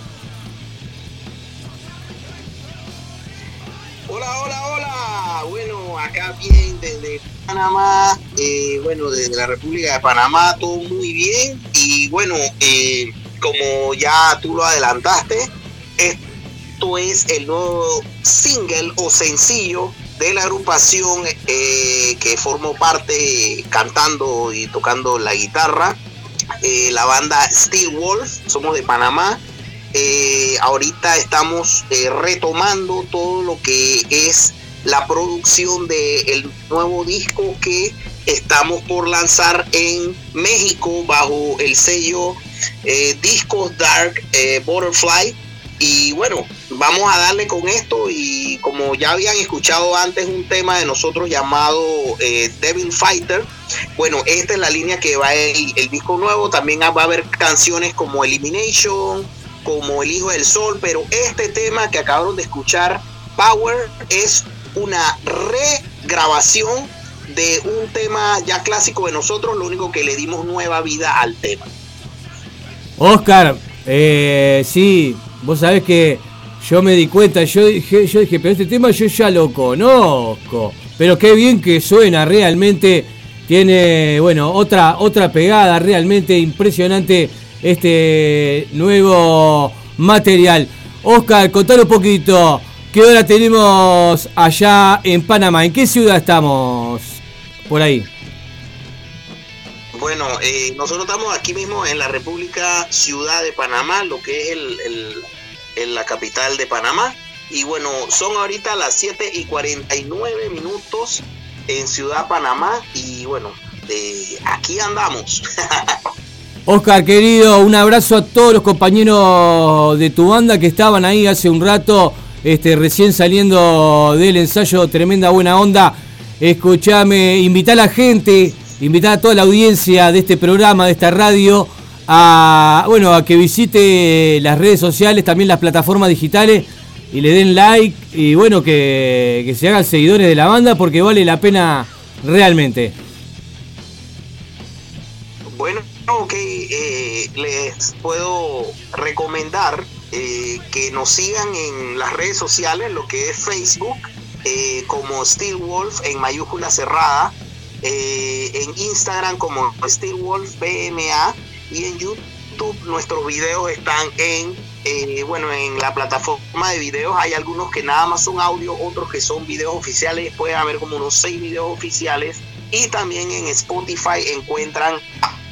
Hola, hola, hola. Bueno, acá bien desde Panamá, eh, bueno, desde la República de Panamá, todo muy bien. Y bueno, eh, como ya tú lo adelantaste, esto es el nuevo single o sencillo de la agrupación eh, que formo parte cantando y tocando la guitarra. eh, la banda Steel Wolf, somos de Panamá. Eh, ahorita estamos retomando todo lo que es la producción del nuevo disco que estamos por lanzar en México bajo el sello Discos Dark Butterfly. Y bueno, vamos a darle con esto y como ya habían escuchado antes un tema de nosotros llamado eh, Devil Fighter, bueno, esta es la línea que va el, el disco nuevo, también va a haber canciones como Elimination, como El Hijo del Sol, pero este tema que acabaron de escuchar, Power, es una regrabación de un tema ya clásico de nosotros, lo único que le dimos nueva vida al tema. Oscar, eh, sí, vos sabés que yo me di cuenta, yo dije, yo dije, pero este tema yo ya lo conozco. Pero qué bien que suena, realmente tiene, bueno, otra, otra pegada, realmente impresionante este nuevo material. Oscar, contale un poquito, ¿qué hora tenemos allá en Panamá? ¿En qué ciudad estamos por ahí? Bueno, eh, nosotros estamos aquí mismo en la República Ciudad de Panamá, lo que es el- el- la capital de Panamá. Y bueno, son ahorita las 7 y 49 minutos en Ciudad Panamá. Y bueno, eh, aquí andamos. Oscar, querido, un abrazo a todos los compañeros de tu banda que estaban ahí hace un rato, este, recién saliendo del ensayo, tremenda buena onda. Escuchame, invita a la gente, invita a toda la audiencia de este programa, de esta radio, a, bueno, a que visite las redes sociales, también las plataformas digitales y le den like y bueno, que, se hagan seguidores de la banda porque vale la pena realmente. Bueno, ok, eh, les puedo recomendar eh, que nos sigan en las redes sociales, lo que es Facebook, eh, como Steel Wolf en mayúscula cerrada, eh, en Instagram como Steel Wolf BMA y en YouTube nuestros videos están en, eh, bueno, en la plataforma de videos hay algunos que nada más son audio, otros que son videos oficiales, pueden haber como unos seis videos oficiales y también en Spotify encuentran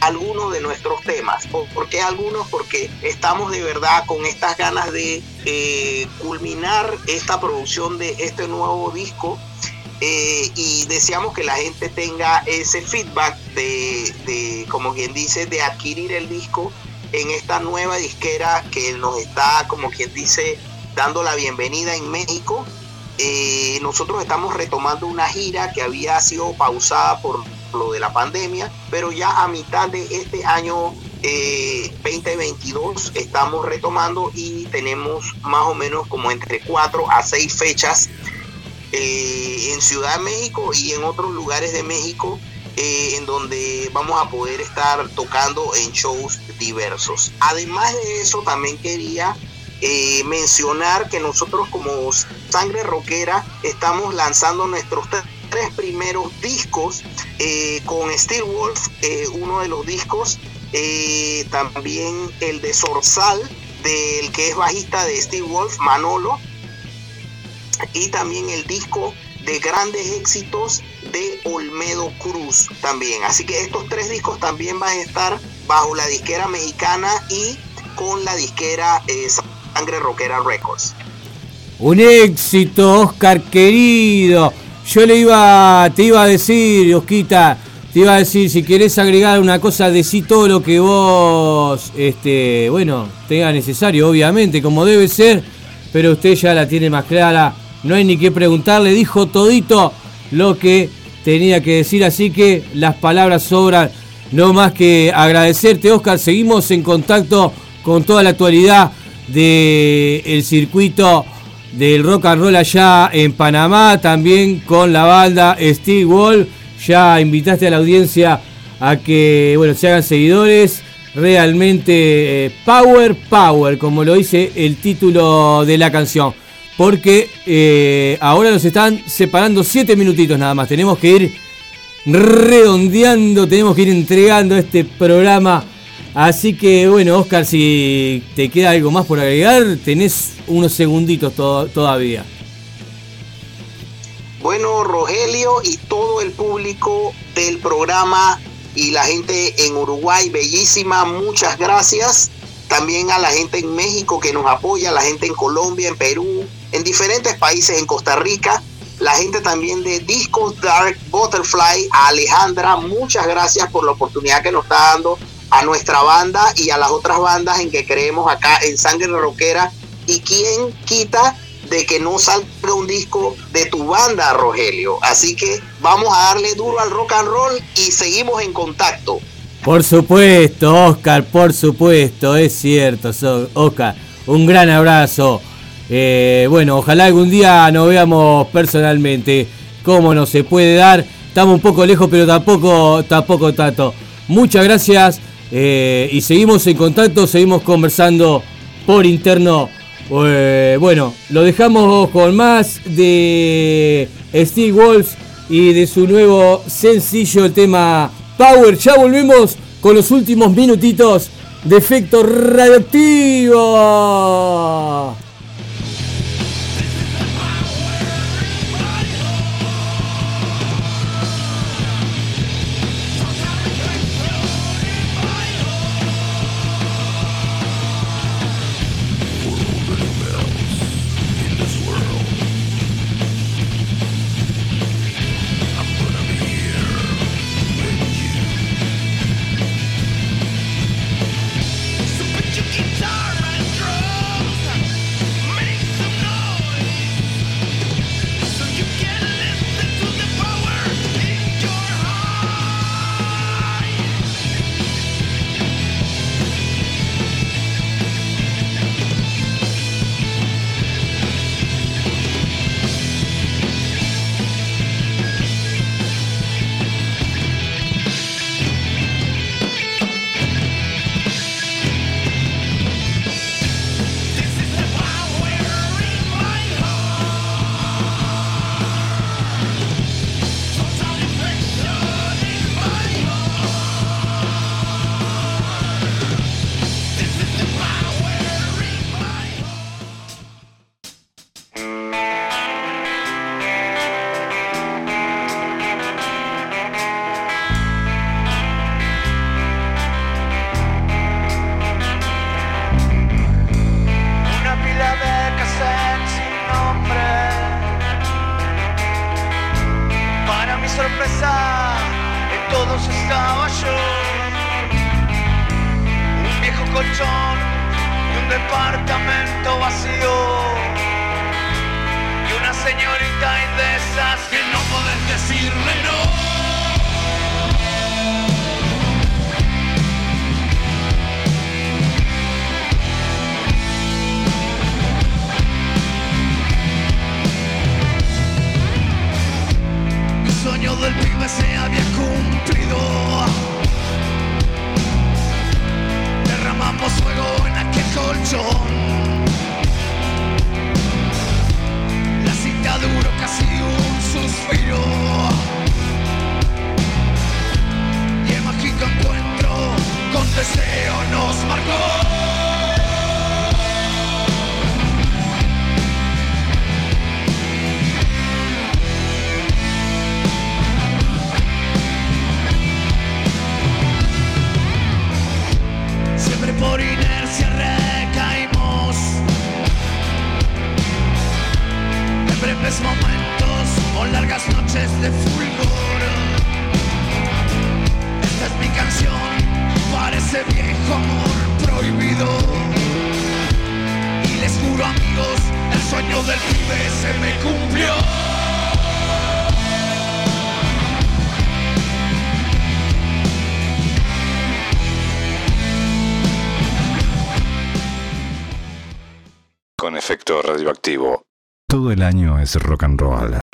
algunos de nuestros temas. ¿Por por qué algunos? Porque estamos de verdad con estas ganas de eh, culminar esta producción de este nuevo disco eh, y deseamos que la gente tenga ese feedback de, de, como quien dice, de adquirir el disco en esta nueva disquera que nos está, como quien dice, dando la bienvenida en México. Eh, nosotros estamos retomando una gira que había sido pausada por lo de la pandemia, pero ya a mitad de este año eh, 2022 estamos retomando y tenemos más o menos como entre 4 a 6 fechas eh, en Ciudad México y en otros lugares de México eh, en donde vamos a poder estar tocando en shows diversos. Además de eso, también quería eh, mencionar que nosotros como Sangre Rockera estamos lanzando nuestros tre- tres primeros discos eh, con Steel Wolf, uno de los discos, también el de Sorsal, del que es bajista de Steel Wolf, Manolo, y también el disco de grandes éxitos de Olmedo Cruz también. Así que estos tres discos también van a estar bajo la disquera mexicana y con la disquera eh, Sangre Rockera Records. Un éxito, Oscar querido. Yo le iba, te iba a decir, Osquita, te iba a decir, si querés agregar una cosa, decí todo lo que vos, este, bueno, tenga necesario, obviamente, como debe ser, pero usted ya la tiene más clara, no hay ni que preguntarle, dijo todito lo que tenía que decir, así que las palabras sobran, no más que agradecerte, Oscar, seguimos en contacto con toda la actualidad del circuito del rock and roll allá en Panamá, también con la banda Steve Wall. Ya invitaste a la audiencia a que bueno, se hagan seguidores. Realmente eh, Power, Power, como lo dice el título de la canción. Porque eh, ahora nos están separando 7 minutitos nada más. Tenemos que ir redondeando, tenemos que ir entregando este programa. Así que bueno, Oscar, si te queda algo más por agregar, tenés unos segunditos to- todavía. Bueno, Rogelio y todo el público del programa y la gente en Uruguay, bellísima, muchas gracias. También a la gente en México que nos apoya, la gente en Colombia, en Perú, en diferentes países, en Costa Rica, la gente también de Discos Dark Butterfly, a Alejandra, muchas gracias por la oportunidad que nos está dando a nuestra banda y a las otras bandas en que creemos acá en Sangre Rockera. Y quién quita de que no salga un disco de tu banda, Rogelio. Así que vamos a darle duro al rock and roll y seguimos en contacto. Por supuesto, Oscar, por supuesto, es cierto, Oscar. Un gran abrazo. Eh, bueno, ojalá algún día nos veamos personalmente. ¿Cómo no se puede dar? Estamos un poco lejos, pero tampoco, tampoco tanto. Muchas gracias eh, y seguimos en contacto, seguimos conversando por interno. Eh, bueno, lo dejamos con más de Steve Wolf y de su nuevo sencillo, el tema Power. Ya volvemos con los últimos minutitos de efecto radioactivo. Rock and roll.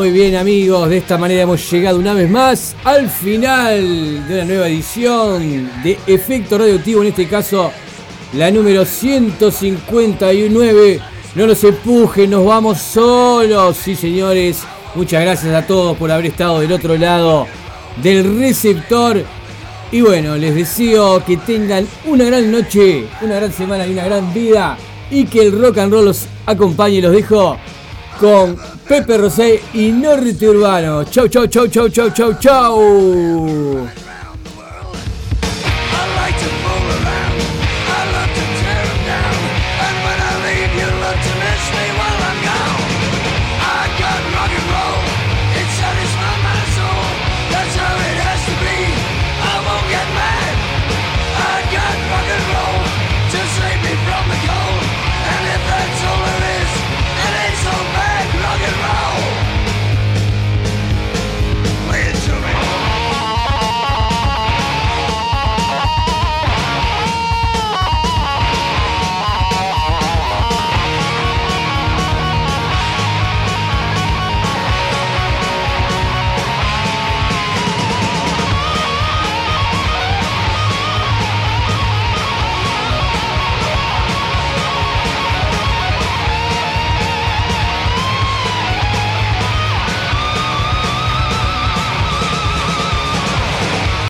Muy bien amigos, de esta manera hemos llegado una vez más al final de una nueva edición de Efecto Radioactivo, en este caso la número 159. No nos empujen, nos vamos solos, sí señores. Muchas gracias a todos por haber estado del otro lado del receptor. Y bueno, les deseo que tengan una gran noche, una gran semana y una gran vida. Y que el rock and roll los acompañe. Los dejo con Pepe Rosé y Norte Urbano. Chau, chau, chau, chau, chau, chau, chau.